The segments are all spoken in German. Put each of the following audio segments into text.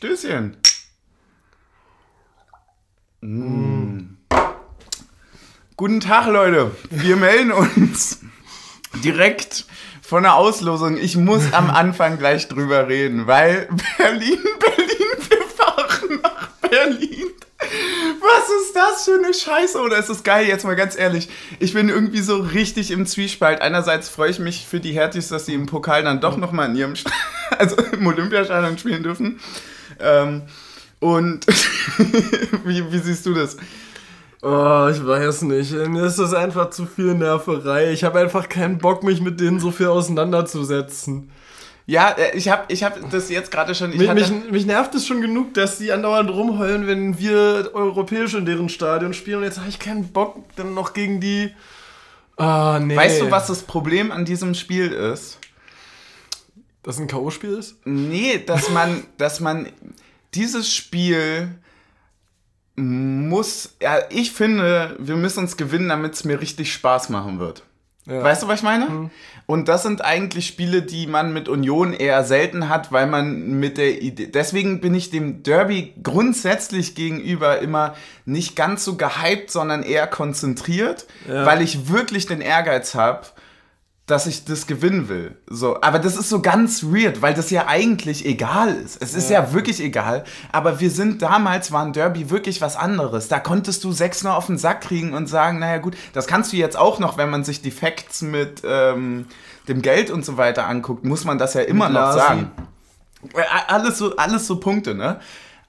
Stößchen. Mm. Guten Tag, Leute. Wir melden uns direkt von der Auslosung. Ich muss am Anfang gleich drüber reden, weil Berlin, Berlin, wir fahren nach Berlin. Was ist das für eine Scheiße? Oder ist es geil, jetzt mal ganz ehrlich. Ich bin irgendwie so richtig im Zwiespalt. Einerseits freue ich mich für die Hertis, dass sie im Pokal dann doch nochmal in ihrem, St also im Olympiastadion spielen dürfen. Ähm, und wie, wie siehst du das? Oh, ich weiß nicht. Mir ist das einfach zu viel Nerverei. Ich habe einfach keinen Bock, mich mit denen so viel auseinanderzusetzen. Ja, äh, ich habe ich hab das jetzt gerade schon. Mich, mich, mich, nervt es schon genug, dass die andauernd rumheulen, wenn wir europäisch in deren Stadion spielen. Und jetzt habe ich keinen Bock, dann noch gegen die. Oh, nee. Weißt du, was das Problem an diesem Spiel ist? Dass es ein K.O.-Spiel ist? Nee, dass man, dass man dieses Spiel muss, ja, ich finde, wir müssen uns gewinnen, damit es mir richtig Spaß machen wird. Ja. Weißt du, was ich meine? Mhm. Und das sind eigentlich Spiele, die man mit Union eher selten hat, weil man mit der Idee. Deswegen bin ich dem Derby grundsätzlich gegenüber immer nicht ganz so gehypt, sondern eher konzentriert, ja. weil ich wirklich den Ehrgeiz habe, dass ich das gewinnen will. So, aber das ist so ganz weird, weil das ja eigentlich egal ist. Es ist ja, ja wirklich egal. Aber wir sind damals, war ein Derby wirklich was anderes. Da konntest du sechs noch auf den Sack kriegen und sagen, naja gut, das kannst du jetzt auch noch, wenn man sich die Facts mit ähm, dem Geld und so weiter anguckt, muss man das ja immer mit noch sagen. Alles so, alles so Punkte, ne?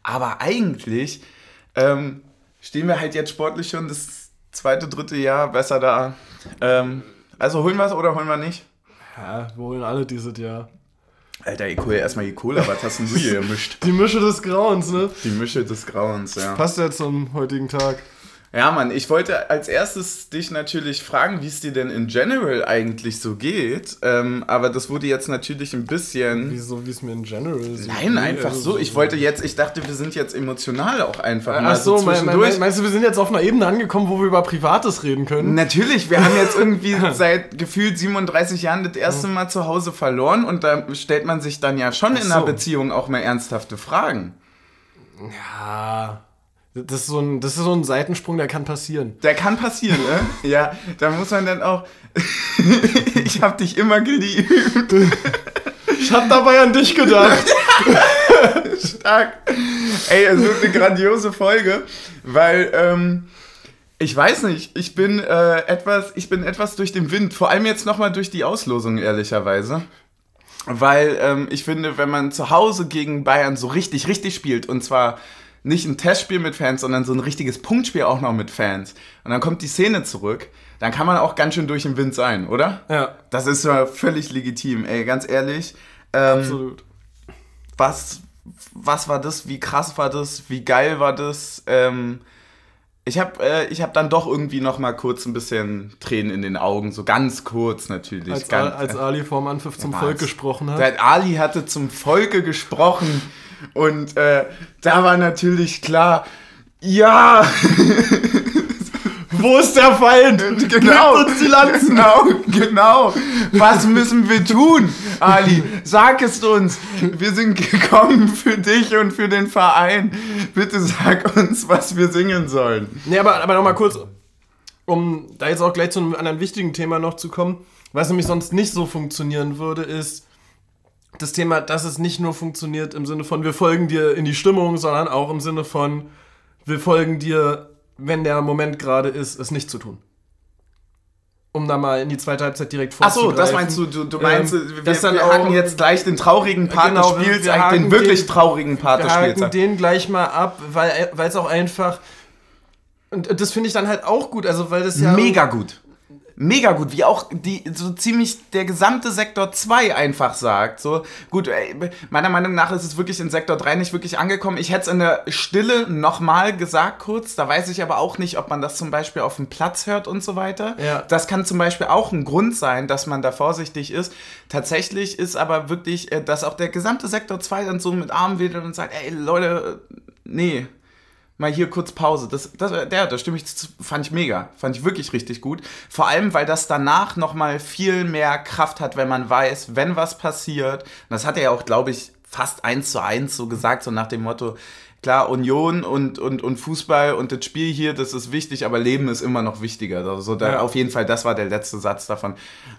Aber eigentlich ähm, stehen wir halt jetzt sportlich schon das zweite, dritte Jahr besser da. Ähm, also holen wir es oder holen wir nicht? Ja, wir holen alle dieses Jahr. Alter, ich hole erstmal die Cola, was hast denn du hier gemischt? Die Mische des Grauens, ne? Die Mische des Grauens, ja. Passt ja zum heutigen Tag. Ja, Mann, ich wollte als erstes dich natürlich fragen, wie es dir denn in general eigentlich so geht. Ähm, aber das wurde jetzt natürlich ein bisschen. Wieso, wie es mir in general so Nein, einfach also so. Ich wollte jetzt, ich dachte, wir sind jetzt emotional auch einfach Ach mal so, so zwischendurch. Mein, meinst du, wir sind jetzt auf einer Ebene angekommen, wo wir über Privates reden können? Natürlich, wir haben jetzt irgendwie seit gefühlt 37 Jahren das erste Mal zu Hause verloren und da stellt man sich dann ja schon Ach in einer Beziehung auch mal ernsthafte Fragen. Ja. Das ist, so ein, das ist so ein Seitensprung, der kann passieren. Der kann passieren, ne? ja, da muss man dann auch. ich hab dich immer geliebt. ich hab dabei an dich gedacht. Stark. Ey, es wird eine grandiose Folge, weil. Ähm, ich weiß nicht, ich bin äh, etwas, ich bin etwas durch den Wind, vor allem jetzt nochmal durch die Auslosung, ehrlicherweise. Weil ähm, ich finde, wenn man zu Hause gegen Bayern so richtig, richtig spielt, und zwar nicht ein Testspiel mit Fans, sondern so ein richtiges Punktspiel auch noch mit Fans. Und dann kommt die Szene zurück, dann kann man auch ganz schön durch den Wind sein, oder? Ja. Das ist ja völlig legitim, ey, ganz ehrlich. Ähm, Absolut. Was, was war das? Wie krass war das? Wie geil war das? Ähm, ich habe äh, hab dann doch irgendwie noch mal kurz ein bisschen Tränen in den Augen, so ganz kurz natürlich. Als, ganz, als Ali vorm Anpfiff zum Volk gesprochen hat. Ali hatte zum Volke gesprochen. Und äh, da war natürlich klar, ja, wo ist der Feind? Genau. uns die Lanzen. Genau, genau. Was müssen wir tun, Ali? Sag es uns. Wir sind gekommen für dich und für den Verein. Bitte sag uns, was wir singen sollen. Nee, aber, aber nochmal kurz, um da jetzt auch gleich zu einem anderen wichtigen Thema noch zu kommen. Was nämlich sonst nicht so funktionieren würde, ist, das Thema, dass es nicht nur funktioniert im Sinne von, wir folgen dir in die Stimmung, sondern auch im Sinne von, wir folgen dir, wenn der Moment gerade ist, es nicht zu tun. Um da mal in die zweite Halbzeit direkt vorzugreifen. Achso, das meinst du, du, du meinst, ähm, wir, wir, wir haken jetzt gleich den traurigen Part genau, des Spiels, den wirklich den, traurigen Part des Spiels. Wir haken den gleich mal ab, weil es auch einfach, und das finde ich dann halt auch gut, also weil das ja... Mega gut mega gut, wie auch die so ziemlich der gesamte Sektor 2 einfach sagt. So, gut, ey, meiner Meinung nach ist es wirklich in Sektor 3 nicht wirklich angekommen. Ich hätte es in der Stille nochmal gesagt kurz, da weiß ich aber auch nicht, ob man das zum Beispiel auf dem Platz hört und so weiter. Ja. Das kann zum Beispiel auch ein Grund sein, dass man da vorsichtig ist. Tatsächlich ist aber wirklich, äh, dass auch der gesamte Sektor 2 dann so mit Armen wedelt und sagt, ey Leute, nee, mal hier kurz Pause. Das, das, der, das stimme ich, fand ich mega. Fand ich wirklich richtig gut. Vor allem, weil das danach nochmal viel mehr Kraft hat, wenn man weiß, wenn was passiert. Und das hat er ja auch, glaube ich, fast eins zu eins so gesagt, so nach dem Motto, klar, Union und, und, und Fußball und das Spiel hier, das ist wichtig, aber Leben ist immer noch wichtiger. Also da, ja. auf jeden Fall, das war der letzte Satz davon.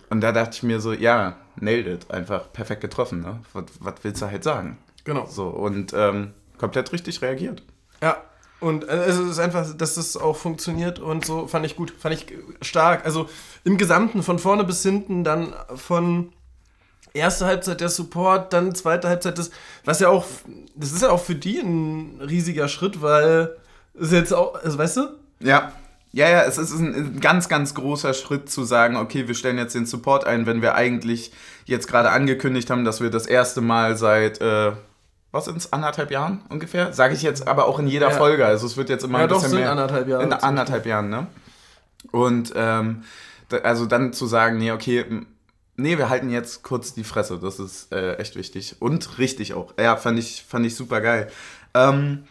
Und da dachte ich mir so, ja, nailed it, einfach perfekt getroffen. Ne? Was, was willst du halt sagen? Genau. So, und ähm, komplett richtig reagiert. Ja, und äh, es ist einfach, dass das auch funktioniert und so fand ich gut, fand ich stark. Also im Gesamten, von vorne bis hinten, dann von erste Halbzeit der Support, dann zweite Halbzeit das, was ja auch, das ist ja auch für die ein riesiger Schritt, weil es jetzt auch, also weißt du? Ja. Ja, ja, es ist ein ganz, ganz großer Schritt zu sagen, okay, wir stellen jetzt den Support ein, wenn wir eigentlich jetzt gerade angekündigt haben, dass wir das erste Mal seit, äh, was ins anderthalb Jahren ungefähr? Sage ich jetzt aber auch in jeder ja. Folge. Also es wird jetzt immer ja, ein bisschen doch, sind mehr. anderthalb Jahre. In anderthalb Jahren, ne? Und ähm, also dann zu sagen, nee, okay, nee, wir halten jetzt kurz die Fresse. Das ist äh, echt wichtig. Und richtig auch. Ja, fand ich, fand ich super geil. Ähm,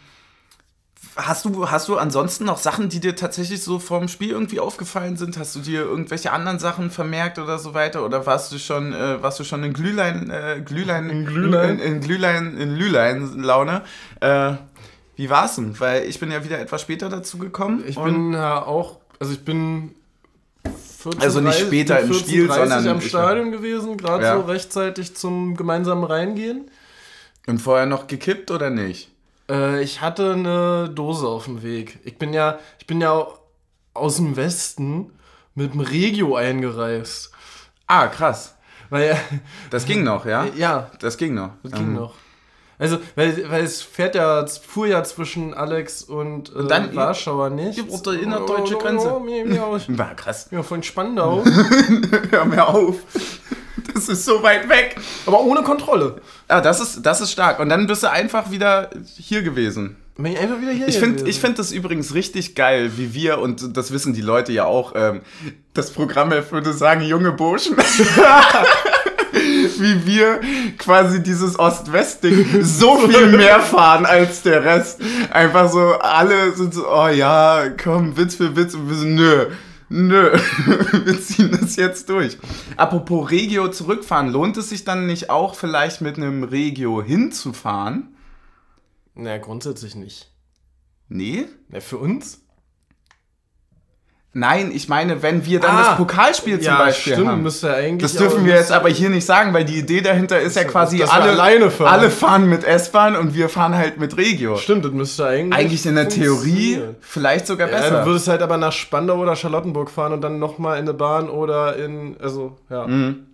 Hast du, hast du ansonsten noch Sachen, die dir tatsächlich so vom Spiel irgendwie aufgefallen sind? Hast du dir irgendwelche anderen Sachen vermerkt oder so weiter? Oder warst du schon, äh, warst du schon in Glühlein, äh, Glühlein, in Glühlein, in, in Glühlein, in Lühlein-Laune? Äh, wie war's denn? Weil ich bin ja wieder etwas später dazu gekommen. Ich bin ja auch, also ich bin 14, also nicht später 14, im Spiel, sondern am Stadion gewesen, gerade ja. so rechtzeitig zum gemeinsamen Reingehen. Und vorher noch gekippt oder nicht? Äh, ich hatte eine Dose auf dem Weg. Ich bin ja, ich bin ja aus dem Westen mit dem Regio eingereist. Ah, krass. Weil das ging noch, ja? Ja. Das ging noch. Das ging mhm. noch. Also, weil, weil es fährt ja, fuhr ja zwischen Alex und, äh, und dann Warschauer nicht. Auf der innerdeutsche Grenze. War krass. Ja, von Spandau. Hör mir auf. Das ist so weit weg. Aber ohne Kontrolle. Ja, das ist, das ist stark. Und dann bist du einfach wieder hier gewesen. Bin ich einfach wieder hier Ich finde find das übrigens richtig geil, wie wir, und das wissen die Leute ja auch, ähm, das Programm würde sagen, junge Burschen. wie wir quasi dieses Ost-West-Ding so viel mehr fahren als der Rest. Einfach so, alle sind so, oh ja, komm, Witz für Witz. Und wir so, nö nö, wir ziehen das jetzt durch. Apropos Regio zurückfahren, lohnt es sich dann nicht auch vielleicht mit einem Regio hinzufahren? Na, grundsätzlich nicht. Nee? Na, für uns? Nein, ich meine, wenn wir dann ah, das Pokalspiel zum ja, Beispiel stimmt, haben. Müsste eigentlich das dürfen wir jetzt aber hier nicht sagen, weil die Idee dahinter ist ja quasi alle, alleine fahren. alle fahren mit S-Bahn und wir fahren halt mit Regio. Stimmt, das müsste eigentlich Eigentlich in der Theorie vielleicht sogar besser. Ja, du würdest halt aber nach Spandau oder Charlottenburg fahren und dann nochmal in eine Bahn oder in, also, ja. Mhm.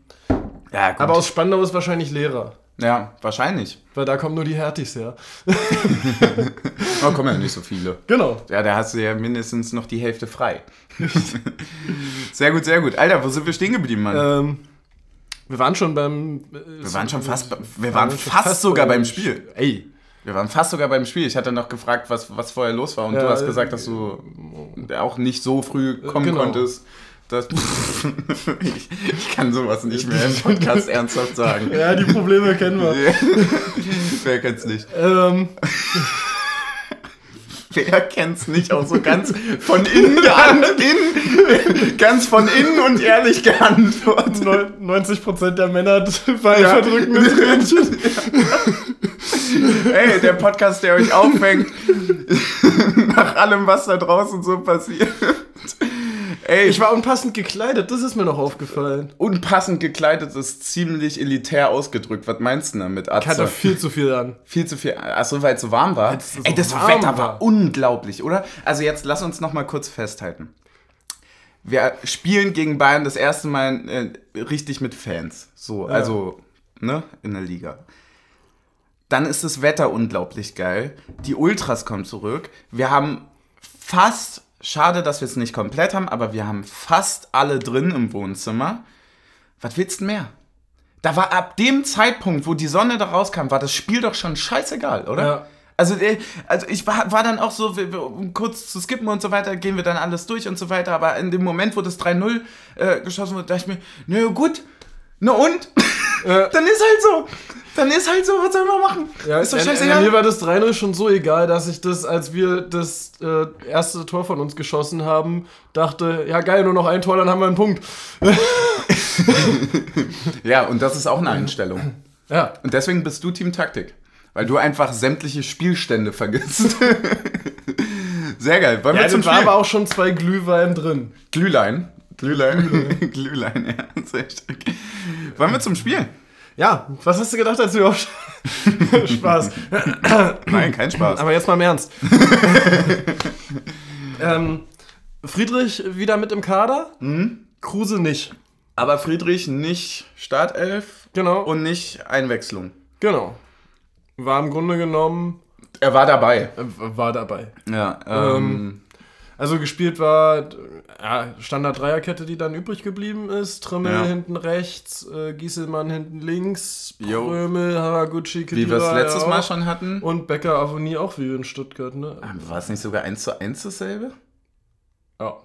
Ja, gut. Aber aus Spandau ist wahrscheinlich leerer. Ja, wahrscheinlich. Weil da kommen nur die Härtis her. da kommen ja nicht so viele. Genau. Ja, da hast du ja mindestens noch die Hälfte frei. sehr gut, sehr gut. Alter, wo sind wir stehen geblieben, Mann? Ähm, wir waren schon beim. Äh, wir waren schon fast, wir waren fast, fast sogar beim Spiel. Ey. Wir waren fast sogar beim Spiel. Ich hatte noch gefragt, was, was vorher los war. Und ja, du hast gesagt, dass du auch nicht so früh kommen genau. konntest. Das, ich, ich, kann sowas nicht mehr im Podcast ernsthaft sagen. Ja, die Probleme kennen wir. Wer kennt's nicht? Ähm. Wer kennt's nicht? Auch so ganz von innen in, ganz von innen und ehrlich geantwortet. 90% der Männer bei ja. verdrückenden Tränchen. Ey, der Podcast, der euch auffängt, nach allem, was da draußen so passiert. Ey, ich war unpassend gekleidet, das ist mir noch aufgefallen. Unpassend gekleidet ist ziemlich elitär ausgedrückt. Was meinst du damit, Atze? Ich hatte viel zu viel an. Viel zu viel. Achso, weil es so warm war. So Ey, das Wetter war. war unglaublich, oder? Also jetzt lass uns noch mal kurz festhalten. Wir spielen gegen Bayern das erste Mal äh, richtig mit Fans. So, ja. also, ne, in der Liga. Dann ist das Wetter unglaublich geil. Die Ultras kommen zurück. Wir haben fast Schade, dass wir es nicht komplett haben, aber wir haben fast alle drin im Wohnzimmer. Was willst du mehr? Da war ab dem Zeitpunkt, wo die Sonne da rauskam, war das Spiel doch schon scheißegal, oder? Ja. Also, äh, also ich war, war dann auch so, um kurz zu skippen und so weiter, gehen wir dann alles durch und so weiter. Aber in dem Moment, wo das 3-0 äh, geschossen wurde, dachte ich mir, nö, gut, na und? Äh, dann ist halt so. Dann ist halt so, was soll man machen? Ja, ist doch scheißegal. Mir war das 3-0 schon so egal, dass ich das, als wir das äh, erste Tor von uns geschossen haben, dachte, ja geil, nur noch ein Tor, dann haben wir einen Punkt. ja, und das ist auch eine Einstellung. Ja. Und deswegen bist du Team Taktik. Weil du einfach sämtliche Spielstände vergisst. Sehr geil. Wollen ja, wir zum Spiel? aber auch schon zwei Glühwein drin. Glühlein? Glühlein? Glühlein, Glühlein ja. Sehr stark. Wollen wir zum Spiel? Ja, was hast du gedacht, als du überhaupt... Spaß. Nein, kein Spaß. Aber jetzt mal im Ernst. ähm, Friedrich wieder mit im Kader? Mhm. Kruse nicht. Aber Friedrich nicht Startelf. Genau. Und nicht Einwechslung. Genau. War im Grunde genommen. Er war dabei. War dabei. Ja. Ähm, ähm, also gespielt war ja, Standard-Dreierkette, die dann übrig geblieben ist. Trimmel ja. hinten rechts, äh, Gieselmann hinten links, Prömel, Haraguchi, Kedira, Wie wir es letztes ja Mal schon hatten. Und Becker Avonie auch wie in Stuttgart, ne? War es nicht sogar 1 zu 1 dasselbe? Ja.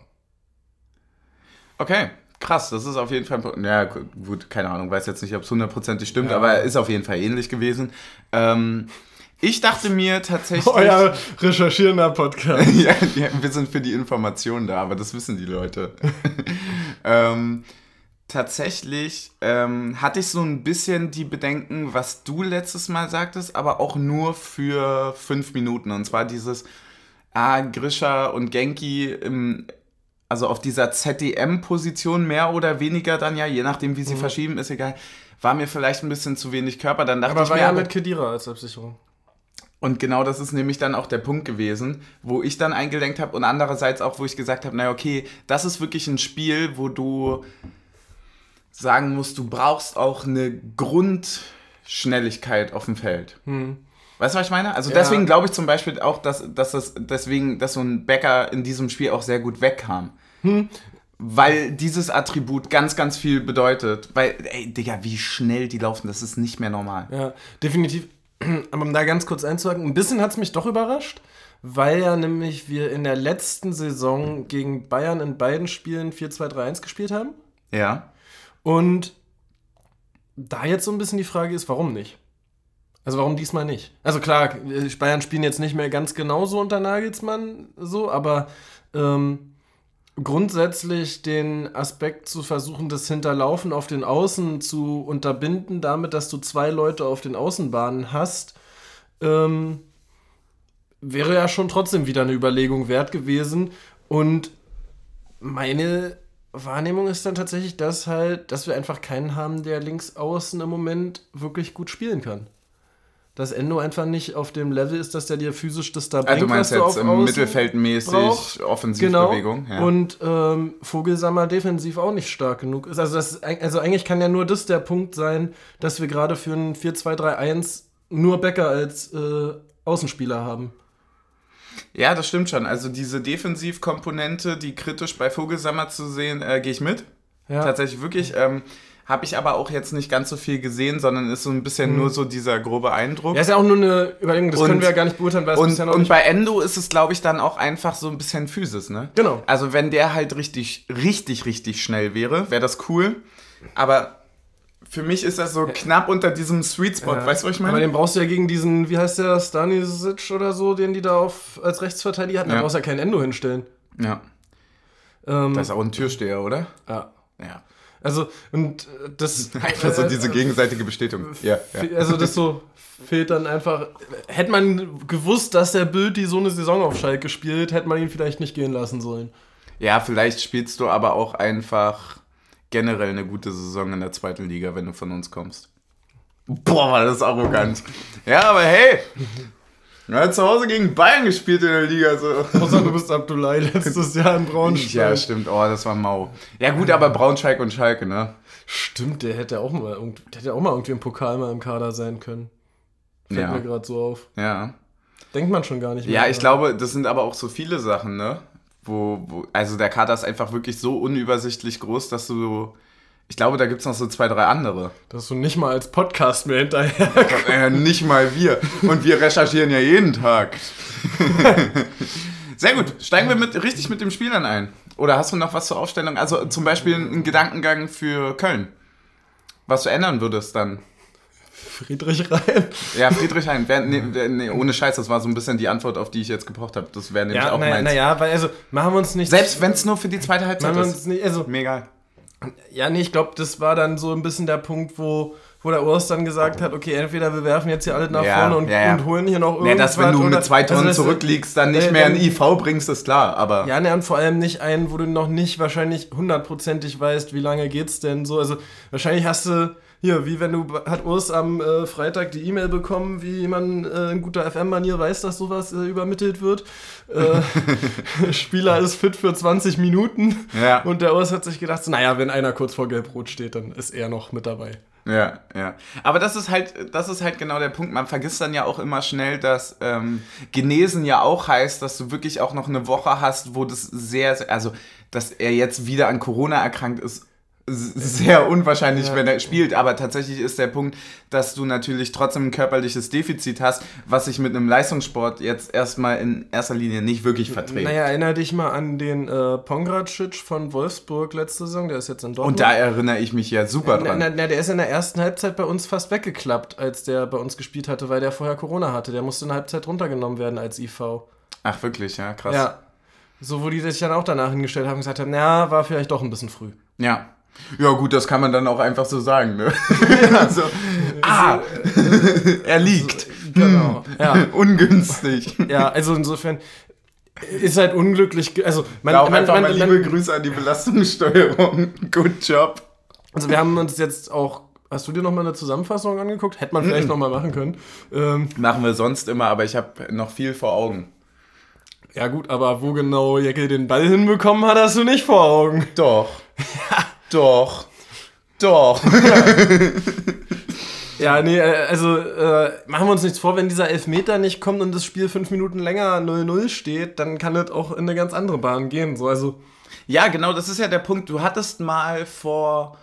Okay, krass, das ist auf jeden Fall. Ja, gut, keine Ahnung, weiß jetzt nicht, ob es hundertprozentig stimmt, ja. aber ist auf jeden Fall ähnlich gewesen. Ähm, ich dachte mir tatsächlich. Euer recherchierender Podcast. ja, ja, wir sind für die Informationen da, aber das wissen die Leute. ähm, tatsächlich ähm, hatte ich so ein bisschen die Bedenken, was du letztes Mal sagtest, aber auch nur für fünf Minuten. Und zwar dieses, ah, Grisha und Genki im, also auf dieser ZDM-Position mehr oder weniger dann ja, je nachdem wie sie mhm. verschieben, ist egal, war mir vielleicht ein bisschen zu wenig Körper. Dann dachte aber ich war mir, ja mit Kedira als Absicherung. Und genau das ist nämlich dann auch der Punkt gewesen, wo ich dann eingelenkt habe und andererseits auch, wo ich gesagt habe, naja, okay, das ist wirklich ein Spiel, wo du sagen musst, du brauchst auch eine Grundschnelligkeit auf dem Feld. Hm. Weißt du, was ich meine? Also ja. deswegen glaube ich zum Beispiel auch, dass, dass das deswegen, dass so ein Bäcker in diesem Spiel auch sehr gut wegkam. Hm. Weil dieses Attribut ganz, ganz viel bedeutet. Weil, ey, Digga, wie schnell die laufen, das ist nicht mehr normal. Ja, definitiv. Aber um da ganz kurz einzuhaken, ein bisschen hat es mich doch überrascht, weil ja nämlich wir in der letzten Saison gegen Bayern in beiden Spielen 4-2-3-1 gespielt haben. Ja. Und da jetzt so ein bisschen die Frage ist, warum nicht? Also warum diesmal nicht? Also klar, Bayern spielen jetzt nicht mehr ganz genauso unter Nagelsmann so, aber ähm, grundsätzlich den Aspekt zu versuchen, das Hinterlaufen auf den Außen zu unterbinden, damit, dass du zwei Leute auf den Außenbahnen hast, ähm, wäre ja schon trotzdem wieder eine Überlegung wert gewesen. Und meine Wahrnehmung ist dann tatsächlich, dass halt, dass wir einfach keinen haben, der links außen im Moment wirklich gut spielen kann dass Endo einfach nicht auf dem Level ist, dass der dir physisch das da bringt, also du meinst jetzt im Mittelfeldmäßig Offensivbewegung. Genau. Ja. Und ähm, Vogelsammer defensiv auch nicht stark genug ist. Also, das, also eigentlich kann ja nur das der Punkt sein, dass wir gerade für ein 4-2-3-1 nur Becker als äh, Außenspieler haben. Ja, das stimmt schon. Also diese Defensivkomponente, die kritisch bei Vogelsammer zu sehen, äh, gehe ich mit. Ja. Tatsächlich wirklich. Ähm, habe ich aber auch jetzt nicht ganz so viel gesehen, sondern ist so ein bisschen mhm. nur so dieser grobe Eindruck. Ja, ist ja auch nur eine Überlegung, das und, können wir ja gar nicht beurteilen, weil es und, bisher noch Und nicht bei Endo ist es, glaube ich, dann auch einfach so ein bisschen Physis, ne? Genau. Also wenn der halt richtig, richtig, richtig schnell wäre, wäre das cool. Aber für mich ist das so knapp unter diesem Sweet Spot, ja. weißt du, was ich meine? Aber den brauchst du ja gegen diesen, wie heißt der, Stanisic oder so, den die da auf, als Rechtsverteidiger hatten, ja. da brauchst du ja kein Endo hinstellen. Ja. Ähm, das ist auch ein Türsteher, oder? Ja. Ja. Also, und äh, das. Einfach so diese gegenseitige Bestätigung. Ja, ja. Also, das so fehlt dann einfach. Hätte man gewusst, dass der Bild die so eine Saison auf Schalke spielt, hätte man ihn vielleicht nicht gehen lassen sollen. Ja, vielleicht spielst du aber auch einfach generell eine gute Saison in der zweiten Liga, wenn du von uns kommst. Boah, war das arrogant. Ja, aber hey, er hat zu Hause gegen Bayern gespielt in der Liga. So. Außer du bist Abdullah letztes Jahr in Braunschweig. Ja, stimmt. Oh, das war mau. Ja gut, aber Braunschweig und Schalke, ne? Stimmt, der hätte auch mal, der hätte auch mal irgendwie im Pokal mal im Kader sein können. Fällt ja. mir gerade so auf. Ja. Denkt man schon gar nicht mehr. Ja, ich glaube, das sind aber auch so viele Sachen, ne? Wo, wo, also der Kader ist einfach wirklich so unübersichtlich groß, dass du ich glaube, da gibt es noch so zwei, drei andere. Dass du nicht mal als Podcast mehr hinterher. äh, nicht mal wir. Und wir recherchieren ja jeden Tag. Sehr gut. Steigen wir mit, richtig mit dem Spielern ein. Oder hast du noch was zur Aufstellung? Also zum Beispiel einen Gedankengang für Köln. Was du ändern würdest dann? Friedrich Rhein. Ja, Friedrich Rhein. Nee, nee, ohne Scheiß, das war so ein bisschen die Antwort, auf die ich jetzt gebraucht habe. Das wäre nämlich ja, auch na, meins. Naja, weil also machen wir uns nicht. Selbst wenn es nur für die zweite Halbzeit ist. Nicht, also, Mega. Ja, nee, ich glaube, das war dann so ein bisschen der Punkt, wo, wo der Urs dann gesagt hat, okay, entweder wir werfen jetzt hier alles nach ja, vorne und, ja, ja. und, holen hier noch irgendwas. Ja, dass wenn du mit zwei Tonnen also, zurückliegst, dann nicht äh, mehr ein IV bringst, ist klar, aber... Ja, ne, und vor allem nicht einen, wo du noch nicht wahrscheinlich hundertprozentig weißt, wie lange geht's denn so. Also wahrscheinlich hast du hier, wie wenn du, hat Urs am äh, Freitag die E-Mail bekommen, wie man äh, in guter FM-Manier weiß, dass sowas äh, übermittelt wird. Äh, Spieler ist fit für 20 Minuten. Ja. Und der Urs hat sich gedacht, naja, wenn einer kurz vor Gelb-Rot steht, dann ist er noch mit dabei. Ja, ja. Aber das ist halt, das ist halt genau der Punkt. Man vergisst dann ja auch immer schnell, dass ähm, Genesen ja auch heißt, dass du wirklich auch noch eine Woche hast, wo das sehr, also dass er jetzt wieder an Corona erkrankt ist sehr unwahrscheinlich, ja. wenn er spielt. Aber tatsächlich ist der Punkt, dass du natürlich trotzdem ein körperliches Defizit hast, was sich mit einem Leistungssport jetzt erstmal in erster Linie nicht wirklich verträgt. Naja, erinnere dich mal an den äh, Pongracic von Wolfsburg letzte Saison, der ist jetzt in Dortmund. Und da erinnere ich mich ja super dran. Na, na, der ist in der ersten Halbzeit bei uns fast weggeklappt, als der bei uns gespielt hatte, weil der vorher Corona hatte. Der musste in der Halbzeit runtergenommen werden als IV. Ach, wirklich, ja, krass. Ja. So, wo die sich dann auch danach hingestellt haben und gesagt haben, na, war vielleicht doch ein bisschen früh. Ja, ja, gut, das kann man dann auch einfach so sagen. Ne? Ja. so, ah, er liegt. Genau. Hm, ja. Ungünstig. Ja, also insofern ist halt unglücklich. Also man, auch man, einfach man, mal liebe man, Grüße an die Belastungssteuerung. Good job. Also wir haben uns jetzt auch Hast du dir noch mal eine Zusammenfassung angeguckt? Hätte man vielleicht mm -mm. noch mal machen können. Ähm, Machen wir sonst immer, aber ich habe noch viel vor Augen. Ja gut, aber wo genau Jeckel den Ball hinbekommen hat, hast du nicht vor Augen. Doch. ja. Doch. Doch. Ja, nee, äh, also äh, machen wir uns nichts vor, wenn dieser Elfmeter nicht kommt und das Spiel fünf Minuten länger 0-0 steht, dann kann das auch in eine ganz andere Bahn gehen. So, also. Ja, genau, das ist ja der Punkt. Du hattest mal vor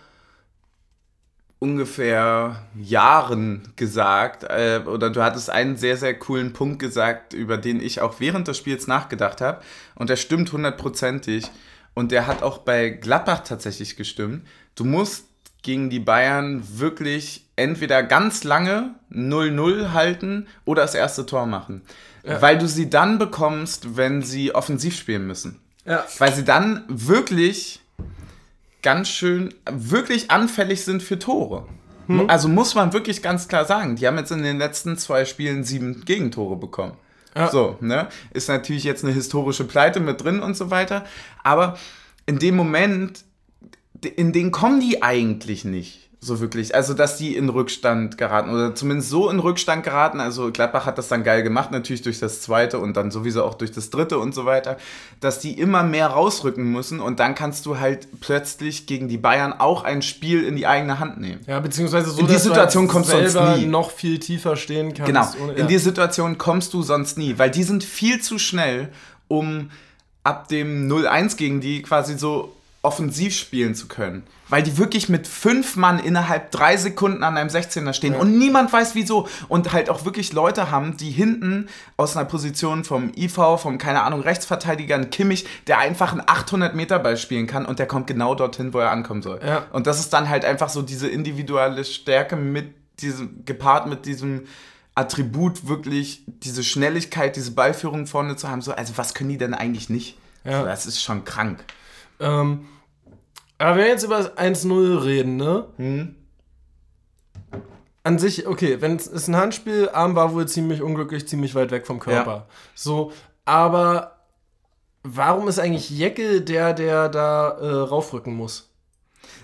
ungefähr Jahren gesagt, äh, oder du hattest einen sehr, sehr coolen Punkt gesagt, über den ich auch während des Spiels nachgedacht habe. Und der stimmt hundertprozentig. Und der hat auch bei Gladbach tatsächlich gestimmt. Du musst gegen die Bayern wirklich entweder ganz lange 0-0 halten oder das erste Tor machen. Ja. Weil du sie dann bekommst, wenn sie offensiv spielen müssen. Ja. Weil sie dann wirklich ganz schön, wirklich anfällig sind für Tore. Hm. Also muss man wirklich ganz klar sagen, die haben jetzt in den letzten zwei Spielen sieben Gegentore bekommen. Ja. So, ne? Ist natürlich jetzt eine historische Pleite mit drin und so weiter. Aber in dem Moment, in den kommen die eigentlich nicht so wirklich. Also, dass die in Rückstand geraten oder zumindest so in Rückstand geraten. Also, Gladbach hat das dann geil gemacht, natürlich durch das zweite und dann sowieso auch durch das dritte und so weiter, dass die immer mehr rausrücken müssen und dann kannst du halt plötzlich gegen die Bayern auch ein Spiel in die eigene Hand nehmen. Ja, beziehungsweise so, in die Situation du kommst du sonst nie. noch viel tiefer stehen kannst. Genau, ohne, ja. in die Situation kommst du sonst nie, weil die sind viel zu schnell, um ab dem 0-1 gegen die quasi so offensiv spielen zu können. Weil die wirklich mit fünf Mann innerhalb drei Sekunden an einem 16er stehen ja. und niemand weiß wieso. Und halt auch wirklich Leute haben, die hinten aus einer Position vom IV, vom, keine Ahnung, Rechtsverteidiger, ein Kimmich, der einfach einen 800-Meter-Ball spielen kann und der kommt genau dorthin, wo er ankommen soll. Ja. Und das ist dann halt einfach so diese individuelle Stärke mit diesem, gepaart mit diesem Attribut, wirklich diese Schnelligkeit, diese Ballführung vorne zu haben. So, also was können die denn eigentlich nicht? Ja. So, das ist schon krank. Ähm, aber wenn wir jetzt über 1-0 reden, ne? Hm. An sich, okay, wenn es ist ein Handspiel, Arm war wohl ziemlich unglücklich, ziemlich weit weg vom Körper. Ja. So, aber warum ist eigentlich Jeckel der, der da äh, raufrücken muss?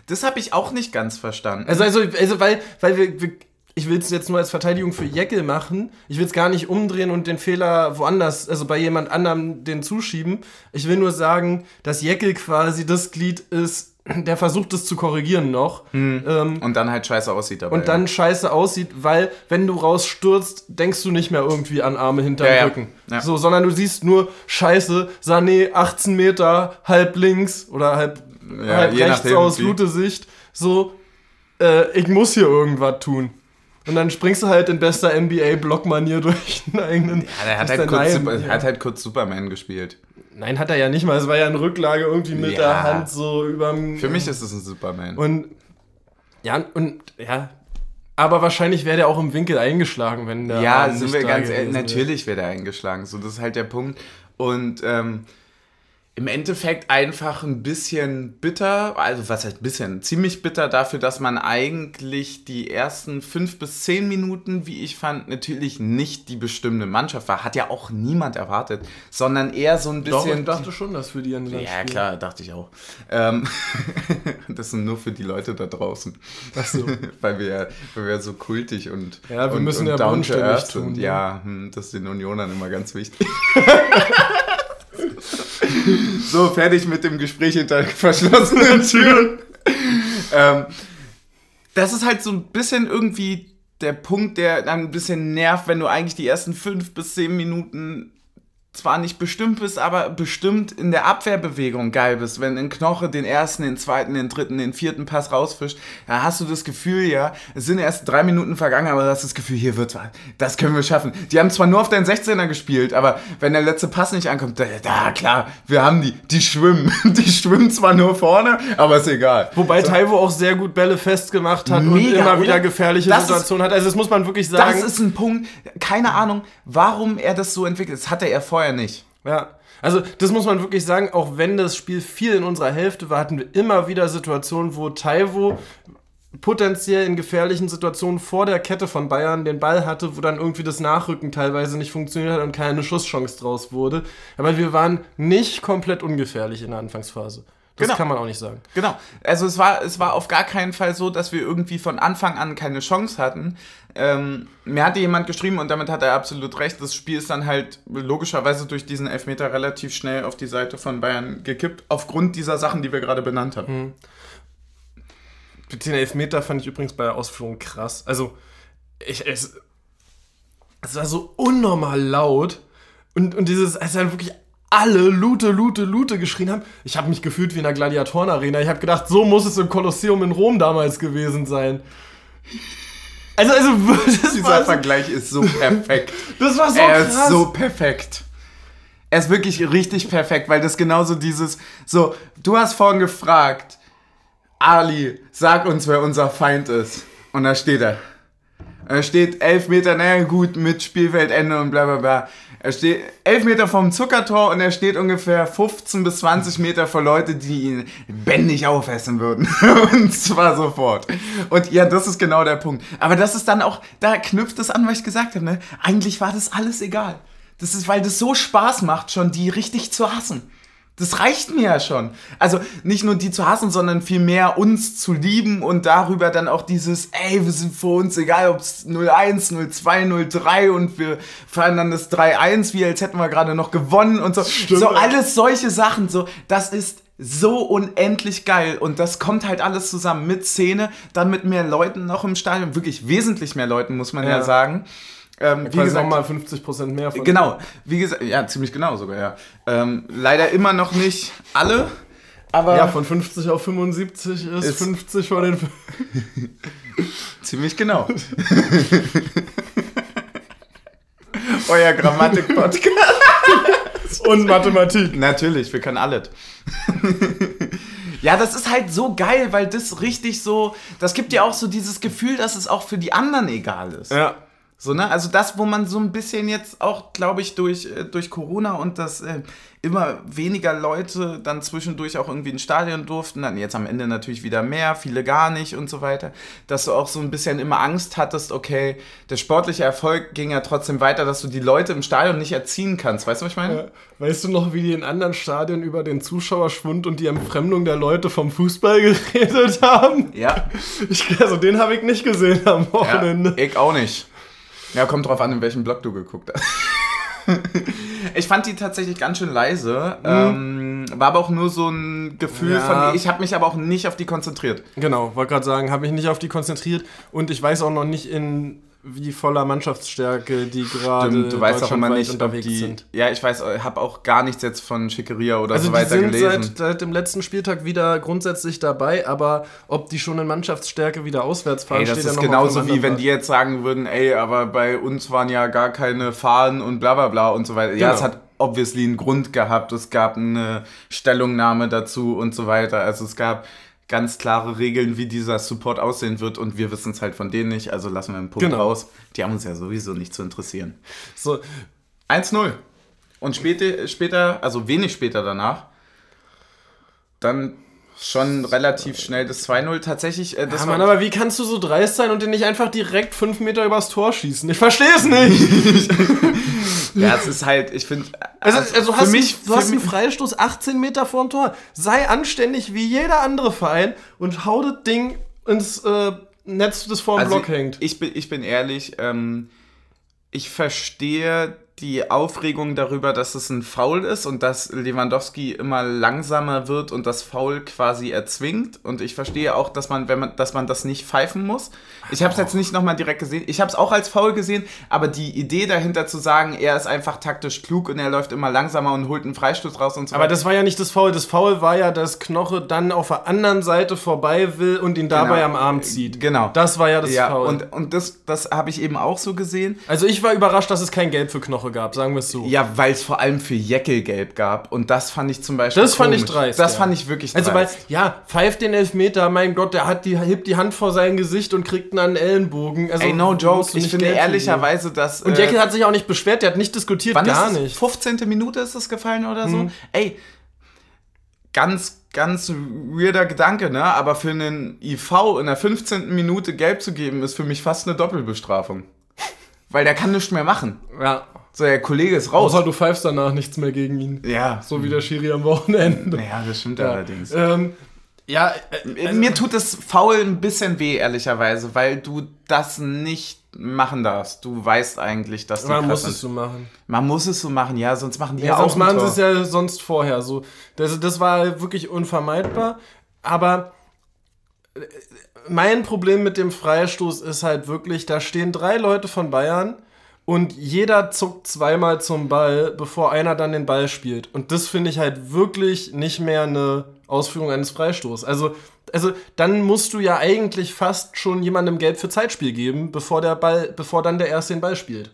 Das habe ich auch nicht ganz verstanden. Also, also, also weil, weil wir, wir ich will es jetzt nur als Verteidigung für Jeckel machen. Ich will es gar nicht umdrehen und den Fehler woanders, also bei jemand anderem, den zuschieben. Ich will nur sagen, dass Jeckel quasi das Glied ist, der versucht es zu korrigieren noch. Hm. Ähm, und dann halt scheiße aussieht dabei. Und dann ja. scheiße aussieht, weil wenn du rausstürzt, denkst du nicht mehr irgendwie an Arme hinterm ja, Rücken. Ja. So, sondern du siehst nur scheiße, Sané 18 Meter, halb links oder halb, halb rechts aus, gute Sicht. So, äh, ich muss hier irgendwas tun. Und dann springst du halt in bester NBA-Block-Manier durch einen eigenen. Ja, der hat, halt kurz, Super, ja. hat halt kurz Superman gespielt. Nein, hat er ja nicht mal. Es war ja eine Rücklage irgendwie mit ja. der Hand so überm. Für mich ist es ein Superman. Und. Ja, und. Ja. Aber wahrscheinlich wäre der auch im Winkel eingeschlagen, wenn der. Ja, sind wir ganz ehrlich. Natürlich wäre der eingeschlagen. So, das ist halt der Punkt. Und. Ähm, im Endeffekt einfach ein bisschen bitter, also was heißt ein bisschen, ziemlich bitter dafür, dass man eigentlich die ersten fünf bis zehn Minuten, wie ich fand, natürlich nicht die bestimmte Mannschaft war. Hat ja auch niemand erwartet, sondern eher so ein bisschen. Doch, ich dachte schon, dass für die an Ja, spielen. klar, dachte ich auch. Ähm, das sind nur für die Leute da draußen. Ach so. weil, wir, weil wir so kultig und. Ja, wir und, müssen und ja tun. Ne? Ja, hm, das ist den Unionern immer ganz wichtig. so, fertig mit dem Gespräch hinter verschlossenen Türen. ähm, das ist halt so ein bisschen irgendwie der Punkt, der dann ein bisschen nervt, wenn du eigentlich die ersten fünf bis zehn Minuten zwar nicht bestimmt bist, aber bestimmt in der Abwehrbewegung geil bist. Wenn ein Knoche den ersten, den zweiten, den dritten, den vierten Pass rausfischt, dann hast du das Gefühl, ja, es sind erst drei Minuten vergangen, aber du hast das Gefühl, hier wird was. Das können wir schaffen. Die haben zwar nur auf deinen 16er gespielt, aber wenn der letzte Pass nicht ankommt, da, da klar, wir haben die. Die schwimmen. Die schwimmen zwar nur vorne, aber ist egal. Wobei so. Taiwo auch sehr gut Bälle festgemacht hat Mega, und immer wieder gefährliche das Situationen ist, hat. Also das muss man wirklich sagen. Das ist ein Punkt, keine Ahnung, warum er das so entwickelt. Das hatte er vorher vorher nicht. Ja. Also, das muss man wirklich sagen, auch wenn das Spiel viel in unserer Hälfte war, hatten wir immer wieder Situationen, wo Taiwo potenziell in gefährlichen Situationen vor der Kette von Bayern den Ball hatte, wo dann irgendwie das Nachrücken teilweise nicht funktioniert hat und keine Schusschance draus wurde. Aber wir waren nicht komplett ungefährlich in der Anfangsphase. Das genau. kann man auch nicht sagen. Genau. Also es war, es war auf gar keinen Fall so, dass wir irgendwie von Anfang an keine Chance hatten. Ähm, mir hatte jemand geschrieben und damit hat er absolut recht. Das Spiel ist dann halt logischerweise durch diesen Elfmeter relativ schnell auf die Seite von Bayern gekippt, aufgrund dieser Sachen, die wir gerade benannt haben. Mhm. Den Elfmeter fand ich übrigens bei der Ausführung krass. Also, ich, es, es war so unnormal laut. Und, und dieses, es war wirklich alle Lute, Lute, Lute geschrien haben. Ich habe mich gefühlt wie in einer Gladiatorenarena. Ich habe gedacht, so muss es im Kolosseum in Rom damals gewesen sein. Also, also dieser Vergleich ist so perfekt. das war so er krass. Er ist so perfekt. Er ist wirklich richtig perfekt, weil das genauso dieses so, du hast vorhin gefragt, Ali, sag uns, wer unser Feind ist. Und da steht er. Da steht elf Meter, naja gut, mit Spielfeldende und bla bla bla. Er steht elf Meter vom Zuckertor und er steht ungefähr 15 bis 20 Meter vor Leute, die ihn bändig aufessen würden. und zwar sofort. Und ja, das ist genau der Punkt. Aber das ist dann auch, da knüpft es an, was ich gesagt habe, ne? Eigentlich war das alles egal. Das ist, weil das so Spaß macht, schon die richtig zu hassen. Das reicht mir ja schon. Also nicht nur die zu hassen, sondern vielmehr uns zu lieben und darüber dann auch dieses, ey, wir sind für uns egal, ob es 01, 02, 03 und wir feiern dann das 3-1, wie als hätten wir gerade noch gewonnen und so. Stimmt. So alles solche Sachen, so, das ist so unendlich geil und das kommt halt alles zusammen mit Szene, dann mit mehr Leuten noch im Stadion, wirklich wesentlich mehr Leuten, muss man ja, ja sagen. Ähm, wie gesagt, nochmal 50% mehr von Genau, wie gesagt, ja, ziemlich genau sogar, ja. Ähm, leider immer noch nicht alle, aber. Ja, von 50 auf 75 ist, ist 50 von den. ziemlich genau. Euer Grammatik-Podcast. Und Mathematik. Natürlich, wir können alles. ja, das ist halt so geil, weil das richtig so. Das gibt dir auch so dieses Gefühl, dass es auch für die anderen egal ist. Ja. So, ne? Also das, wo man so ein bisschen jetzt auch, glaube ich, durch, äh, durch Corona und dass äh, immer weniger Leute dann zwischendurch auch irgendwie ins Stadion durften, dann jetzt am Ende natürlich wieder mehr, viele gar nicht und so weiter, dass du auch so ein bisschen immer Angst hattest, okay, der sportliche Erfolg ging ja trotzdem weiter, dass du die Leute im Stadion nicht erziehen kannst. Weißt du, was ich meine? Ja. Weißt du noch, wie die in anderen Stadien über den Zuschauerschwund und die Entfremdung der Leute vom Fußball geredet haben? Ja. Ich, also den habe ich nicht gesehen am Wochenende. Ja, ich auch nicht. Ja, kommt drauf an, in welchem Blog du geguckt hast. ich fand die tatsächlich ganz schön leise. Mhm. Ähm, war aber auch nur so ein Gefühl ja. von, ich habe mich aber auch nicht auf die konzentriert. Genau, wollte gerade sagen, habe mich nicht auf die konzentriert und ich weiß auch noch nicht in wie voller Mannschaftsstärke die gerade du weißt auch immer nicht, unterwegs die, sind. Ja, ich weiß, habe auch gar nichts jetzt von Schickeria oder also so weiter gelesen. Also die sind seit, seit dem letzten Spieltag wieder grundsätzlich dabei, aber ob die schon in Mannschaftsstärke wieder auswärts fahren, ey, das steht ist genauso wie wenn die jetzt sagen würden, ey, aber bei uns waren ja gar keine Fahnen und bla bla bla und so weiter. Genau. Ja, es hat obviously einen Grund gehabt, es gab eine Stellungnahme dazu und so weiter. Also es gab ganz klare Regeln, wie dieser Support aussehen wird und wir wissen es halt von denen nicht, also lassen wir einen Punkt genau. raus. Die haben uns ja sowieso nicht zu interessieren. So, 1-0. Und später, später, also wenig später danach, dann schon relativ schnell das 2-0. Tatsächlich, äh, das Ja. Mann, aber wie kannst du so dreist sein und den nicht einfach direkt fünf Meter übers Tor schießen? Ich verstehe es nicht. ja, es ist halt, ich finde. Also, also für hast mich, du, du hast einen Freistoß 18 Meter vorm Tor. Sei anständig wie jeder andere Verein und hau das Ding ins äh, Netz, das vor dem also Block hängt. Ich bin, ich bin ehrlich, ähm, ich verstehe die Aufregung darüber, dass es ein Foul ist und dass Lewandowski immer langsamer wird und das Foul quasi erzwingt. Und ich verstehe auch, dass man, wenn man, dass man das nicht pfeifen muss. Ich habe es jetzt nicht nochmal direkt gesehen. Ich habe es auch als Foul gesehen, aber die Idee dahinter zu sagen, er ist einfach taktisch klug und er läuft immer langsamer und holt einen Freistoß raus und so Aber das war ja nicht das Foul. Das Foul war ja, dass Knoche dann auf der anderen Seite vorbei will und ihn dabei Genau. am Arm zieht. Genau. Das war ja das ja, Foul. und, und das, das habe ich eben auch so gesehen. also ich war überrascht, dass es kein Gelb für Knoche gab, sagen wir es so. Ja, weil es vor allem für Jeckel gelb gab. Und das fand ich zum Beispiel. Das fand ich komisch. dreist, Das ja. fand ich wirklich Also, weil, dreist. ja, pfeift den Elfmeter, mein Gott, der hat die, hebt die Hand vor sein Gesicht und kriegt einen Ellenbogen. Also, Ey, no joke. Ich finde ehrlicherweise, dass. Und Jekyll hat sich auch nicht beschwert, der hat nicht diskutiert, wann gar ist nicht. 15. Minute ist es gefallen oder so? Mhm. Ey, ganz, ganz weirder Gedanke, ne? Aber für einen IV in der 15. Minute gelb zu geben, ist für mich fast eine Doppelbestrafung. Weil der kann nichts mehr machen. Ja. So, der Kollege ist raus. Außer du pfeifst danach nichts mehr gegen ihn. ja. So wie der Schiri am Wochenende. Ja, das stimmt Ja. allerdings. Ähm, ja, äh, Mir tut es faul ein bisschen weh, ehrlicherweise, weil du das nicht machen darfst. Du weißt eigentlich, dass die man muss es so machen. Man muss es so machen, ja, sonst machen die Ja, ja, sonst auch machen sie es ja sonst vorher. So, das, das war wirklich unvermeidbar. Aber äh, mein Problem mit dem Freistoß ist halt wirklich, da stehen drei Leute von Bayern und jeder zuckt zweimal zum Ball, bevor einer dann den Ball spielt. Und das finde ich halt wirklich nicht mehr eine Ausführung eines Freistoßes. Also, also dann musst du ja eigentlich fast schon jemandem Geld für Zeitspiel geben, bevor der Ball, bevor dann der erste den Ball spielt.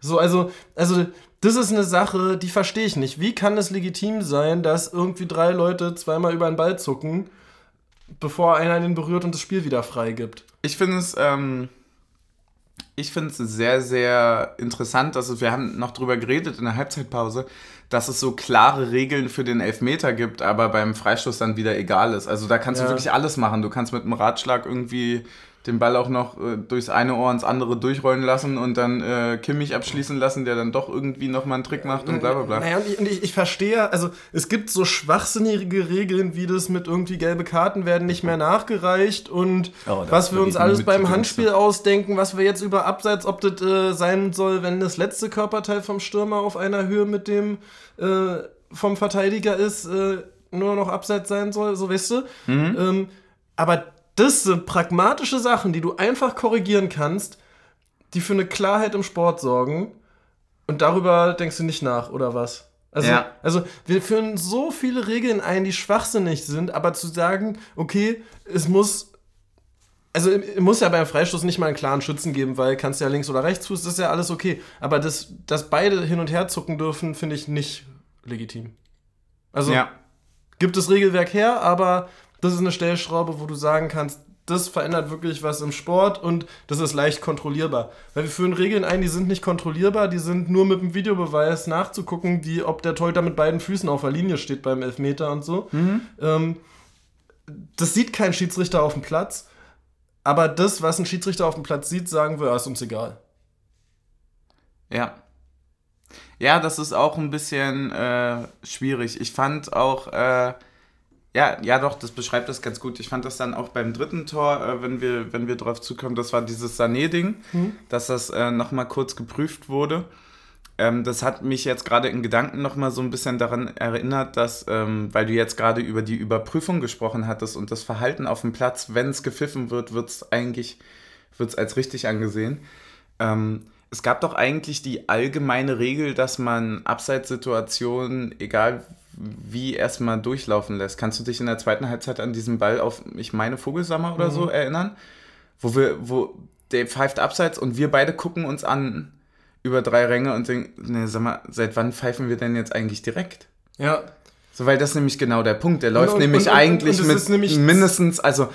So, also, also, das ist eine Sache, die verstehe ich nicht. Wie kann es legitim sein, dass irgendwie drei Leute zweimal über den Ball zucken, bevor einer den berührt und das Spiel wieder freigibt? Ich finde es, ähm, ich finde es sehr, sehr interessant, dass es, wir haben noch drüber geredet in der Halbzeitpause, dass es so klare Regeln für den Elfmeter gibt, aber beim Freistoß dann wieder egal ist. Also da kannst Ja. du wirklich alles machen. Du kannst mit einem Ratschlag irgendwie den Ball auch noch äh, durchs eine Ohr ins andere durchrollen lassen und dann äh, Kimmich abschließen lassen, der dann doch irgendwie nochmal einen Trick macht und bla bla bla. Naja, und ich, und ich, ich verstehe, also es gibt so schwachsinnige Regeln, wie das mit irgendwie gelbe Karten werden nicht mehr nachgereicht und Oh, was wir uns alles beim Handspiel ausdenken, was wir jetzt über Abseits, ob das äh, sein soll, wenn das letzte Körperteil vom Stürmer auf einer Höhe mit dem äh, vom Verteidiger ist, äh, nur noch Abseits sein soll, so weißt du. Ähm, aber das sind pragmatische Sachen, die du einfach korrigieren kannst, die für eine Klarheit im Sport sorgen. Und darüber denkst du nicht nach, oder was? Also, Ja. also wir führen so viele Regeln ein, die schwachsinnig sind, aber zu sagen, okay, es muss. Also es muss ja beim Freistoß nicht mal einen klaren Schützen geben, weil kannst ja links oder rechts Fuß, das ist ja alles okay. Aber das, dass beide hin und her zucken dürfen, finde ich nicht legitim. Also Ja. gibt das Regelwerk her, aber das ist eine Stellschraube, wo du sagen kannst, das verändert wirklich was im Sport und das ist leicht kontrollierbar. Weil wir führen Regeln ein, die sind nicht kontrollierbar, die sind nur mit dem Videobeweis nachzugucken, wie ob der Torhüter mit beiden Füßen auf der Linie steht beim Elfmeter und so. Ähm, das sieht kein Schiedsrichter auf dem Platz, aber das, was ein Schiedsrichter auf dem Platz sieht, sagen wir, ja, ist uns egal. Ja. Ja, das ist auch ein bisschen äh, schwierig. Ich fand auch, äh, ja, ja doch, das beschreibt das ganz gut. Ich fand das dann auch beim dritten Tor, äh, wenn wir, wenn wir drauf zukommen, das war dieses Sané-Ding, dass das äh, nochmal kurz geprüft wurde. Ähm, das hat mich jetzt gerade in Gedanken nochmal so ein bisschen daran erinnert, dass, ähm, weil du jetzt gerade über die Überprüfung gesprochen hattest und das Verhalten auf dem Platz, wenn es gepfiffen wird, wird es eigentlich wird's als richtig angesehen. Ähm, es gab doch eigentlich die allgemeine Regel, dass man Abseitssituationen, egal wie, erstmal durchlaufen lässt. Kannst du dich in der zweiten Halbzeit an diesen Ball auf, ich meine, Vogelsammer oder so erinnern? Wo wir, wo der pfeift abseits und wir beide gucken uns an über drei Ränge und denken, ne, sag mal, seit wann pfeifen wir denn jetzt eigentlich direkt? Ja, So, weil das ist nämlich genau der Punkt. Der läuft und- nämlich und- und- eigentlich mit nämlich- mindestens, also,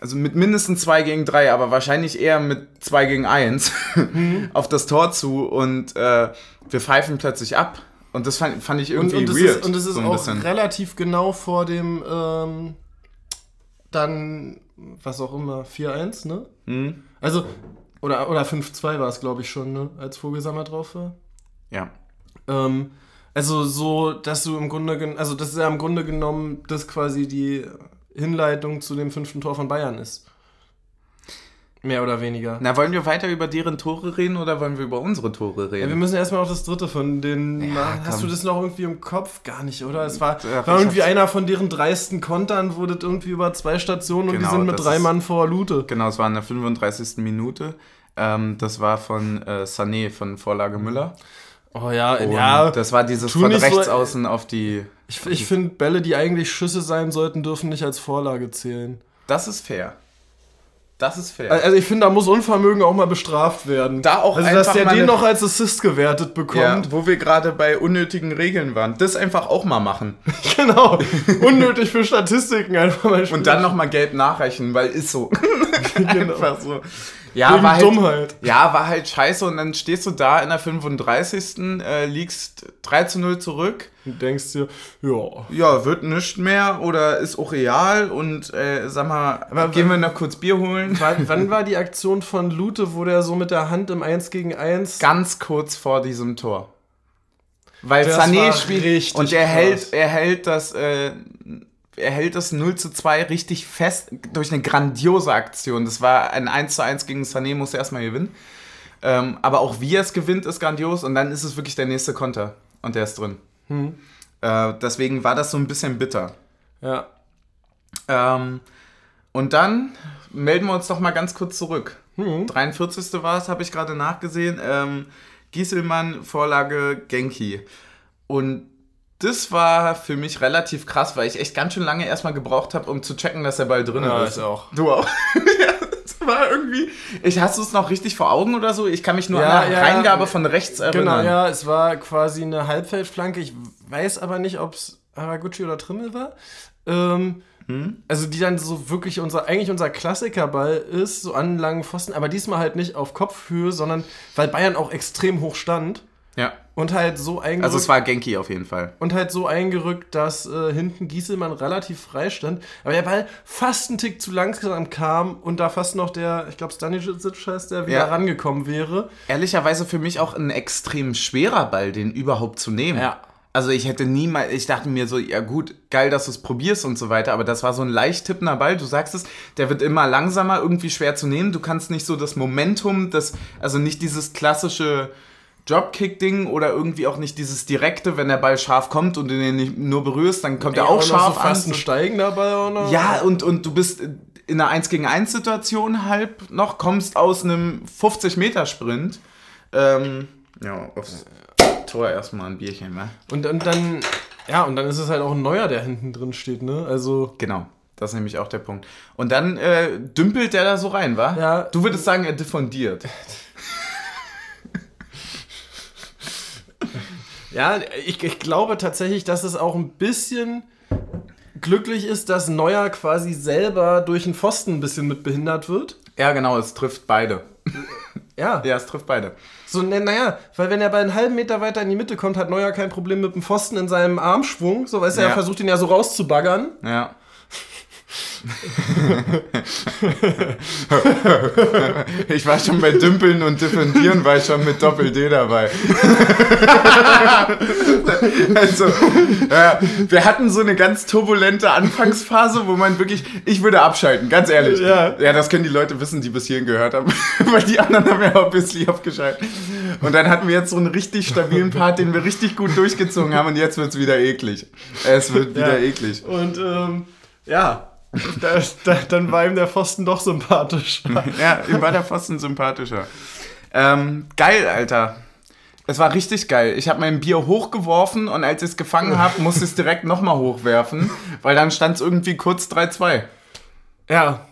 also mit mindestens 2 gegen 3, aber wahrscheinlich eher mit 2 gegen 1 Mhm. auf das Tor zu und äh, wir pfeifen plötzlich ab. Und das fand, fand ich irgendwie und, und weird. Ist, und es ist so auch relativ genau vor dem ähm, dann, was auch immer, 4-1, ne? Mhm. Also, oder, oder 5-2 war es, glaube ich, schon, ne? Als Vogelsammer drauf war. Ja. Ähm, also so, dass du im Grunde, also das ist ja im Grunde genommen, das quasi die Hinleitung zu dem fünften Tor von Bayern ist. Mehr oder weniger. Na, wollen wir weiter über deren Tore reden oder wollen wir über unsere Tore reden? Ja, wir müssen erstmal noch das dritte von den. Ja, hast komm. du das noch irgendwie im Kopf? Gar nicht, oder? Es war, Ja, war irgendwie einer von deren dreisten Kontern, wurde irgendwie über zwei Stationen und die Genau, sind mit drei ist- Mann vor Lute. Genau, es war in der 35. Minute. Ähm, das war von äh, Sané von Vorlage Müller. Oh ja, Und ja. Das war dieses von nicht so- rechts außen auf die. Ich, ich finde, Bälle, die eigentlich Schüsse sein sollten, dürfen nicht als Vorlage zählen. Das ist fair. Das ist fair. Also ich finde, da muss Unvermögen auch mal bestraft werden. Da auch also, dass der den noch als Assist gewertet bekommt. ja, wo wir gerade bei unnötigen Regeln waren. Das einfach auch mal machen. Genau. Unnötig für Statistiken einfach mal Und dann nochmal gelb nachreichen, weil ist so. Genau. einfach so. Ja, Wegen war halt, Dummheit. ja, war halt scheiße und dann stehst du da in der 35. Äh, liegst 3 zu 0 zurück. Und denkst dir, ja. Ja, wird nichts mehr oder ist auch real und äh, sag mal, Aber gehen wir noch kurz Bier holen? Wann, wann war die Aktion von Lute, wo der so mit der Hand im 1 gegen 1 Ganz kurz vor diesem Tor. Weil Das Sané spielt und er krass. hält, er hält das, äh, er hält das 0 zu 2 richtig fest durch eine grandiose Aktion. Das war ein 1 zu 1 gegen Sané, musste erstmal gewinnen. Ähm, aber auch wie er es gewinnt, ist grandios und dann ist es wirklich der nächste Konter und der ist drin. Hm. Äh, deswegen war das so ein bisschen bitter. Ja. Ähm, und dann melden wir uns doch mal ganz kurz zurück. Hm. 43. war es, habe ich gerade nachgesehen. Ähm, Gieselmann, Vorlage Genki. Und das war für mich relativ krass, weil ich echt ganz schön lange erstmal gebraucht habe, um zu checken, dass der Ball drin Ja, ist. ich auch. Du auch. das war irgendwie. Ich, hast du es noch richtig vor Augen oder so? Ich kann mich nur Ja, an der ja, Reingabe von rechts erinnern. Genau, ja, es war quasi eine Halbfeldflanke. Ich weiß aber nicht, ob es Haraguchi oder Trimmel war. Ähm, Hm? Also die dann so wirklich unser, eigentlich unser Klassikerball ist, so an langen Pfosten, aber diesmal halt nicht auf Kopfhöhe, sondern weil Bayern auch extrem hoch stand ja. und halt so eingerückt, Also es war Genki auf jeden Fall. und halt so eingerückt, dass äh, hinten Gieselmann relativ frei stand, aber der Ball fast einen Tick zu langsam kam und da fast noch der, ich glaube Stanisic heißt der, wieder Ja. rangekommen wäre. Ehrlicherweise für mich auch ein extrem schwerer Ball, den überhaupt zu nehmen. Ja. Also ich hätte niemals, ich dachte mir so, ja gut, geil, dass du es probierst und so weiter, aber das war so ein leicht tippender Ball, du sagst es, der wird immer langsamer, irgendwie schwer zu nehmen. Du kannst nicht so das Momentum, das, also nicht dieses klassische Dropkick-Ding oder irgendwie auch nicht dieses direkte, wenn der Ball scharf kommt und du den nicht nur berührst, dann kommt er auch noch scharf so an. fast ein steigender Ball auch noch. Ja, und, und du bist in einer 1 gegen 1 Situation halb noch, kommst aus einem 50-Meter-Sprint. Ähm, ja, aufs Tor erstmal ein Bierchen, ne? Und, und dann, ja, und dann ist es halt auch ein neuer, der hinten drin steht, ne? Also. Genau. Das ist nämlich auch der Punkt. Und dann äh, dümpelt der da so rein, wa? Ja. Du würdest sagen, er diffundiert. Ja, ich, ich glaube tatsächlich, dass es auch ein bisschen glücklich ist, dass Neuer quasi selber durch den Pfosten ein bisschen mit behindert wird. Ja, genau, es trifft beide. Ja. Ja, es trifft beide. So, na- naja, weil wenn er bei einen halben Meter weiter in die Mitte kommt, hat Neuer kein Problem mit dem Pfosten in seinem Armschwung. So, weißt du, Ja. er versucht ihn ja so rauszubaggern. Ja. ich war schon bei Dümpeln und Diffundieren, war ich schon mit Doppel-D dabei. also, ja, wir hatten so eine ganz turbulente Anfangsphase, wo man wirklich, ich würde abschalten, ganz ehrlich. Ja. ja das können die Leute wissen, die bis hierhin gehört haben, weil die anderen haben ja obviously abgeschaltet. Und dann hatten wir jetzt so einen richtig stabilen Part, den wir richtig gut durchgezogen haben und jetzt wird es wieder eklig. Es wird wieder Ja. eklig. Und ähm, ja, da, da, dann war ihm der Pfosten doch sympathisch. Ja, ihm war der Pfosten sympathischer. Ähm, geil, Alter. Es war richtig geil. Ich habe mein Bier hochgeworfen und als ich es gefangen habe, musste ich es direkt nochmal hochwerfen, weil dann stand es irgendwie kurz 3-2. Ja,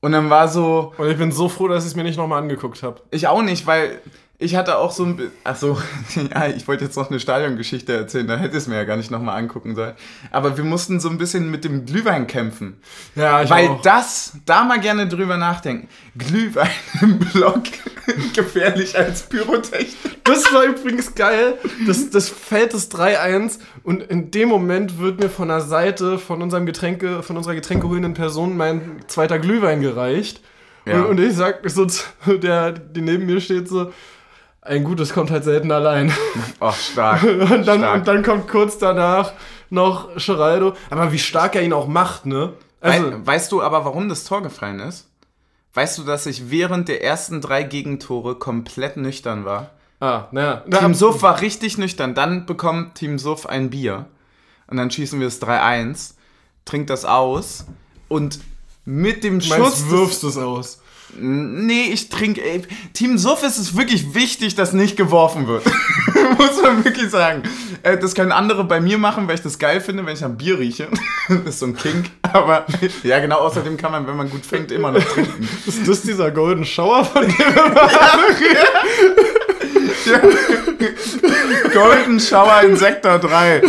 Und dann war so, und ich bin so froh, dass ich es mir nicht nochmal angeguckt habe. ich auch nicht, weil ich hatte auch so ein. Achso, ja, ich wollte jetzt noch eine Stadiongeschichte erzählen, da hätte es mir ja gar nicht nochmal angucken sollen. Aber wir mussten so ein bisschen mit dem Glühwein kämpfen. Ja, ich Weil auch. das, da mal gerne drüber nachdenken. Glühwein im Block, gefährlich als Pyrotechnik. Das war übrigens geil. Das, das fällt das 3-1 und in dem Moment wird mir von der Seite von unserem Getränke, von unserer getränkeholenden Person mein zweiter Glühwein gereicht. Ja. Und, und, ich sag so, der, die neben mir steht so, ein Gutes kommt halt selten allein. Ach, stark. und, dann, stark. und dann kommt kurz danach noch Geraldo. Aber wie stark er ihn auch macht, ne? Also, We weißt du aber, warum das Tor gefallen ist? Weißt du, dass ich während der ersten drei Gegentore komplett nüchtern war? Ah, naja. Team Suff war richtig nüchtern. Dann bekommt Team Suff ein Bier. Und dann schießen wir es 3-1, trinkt das aus und mit dem Schuss. Meinst, wirfst du es aus? Nee, ich trinke. Team Suff ist es wirklich wichtig, dass nicht geworfen wird. Muss man wirklich sagen. Äh, das können andere bei mir machen, weil ich das geil finde, wenn ich am Bier rieche. das ist so ein Kink. Aber ja, genau, außerdem kann man, wenn man gut fängt, immer noch trinken. Ist das dieser Golden Shower von dem wir ja. Golden Shower in Sektor 3.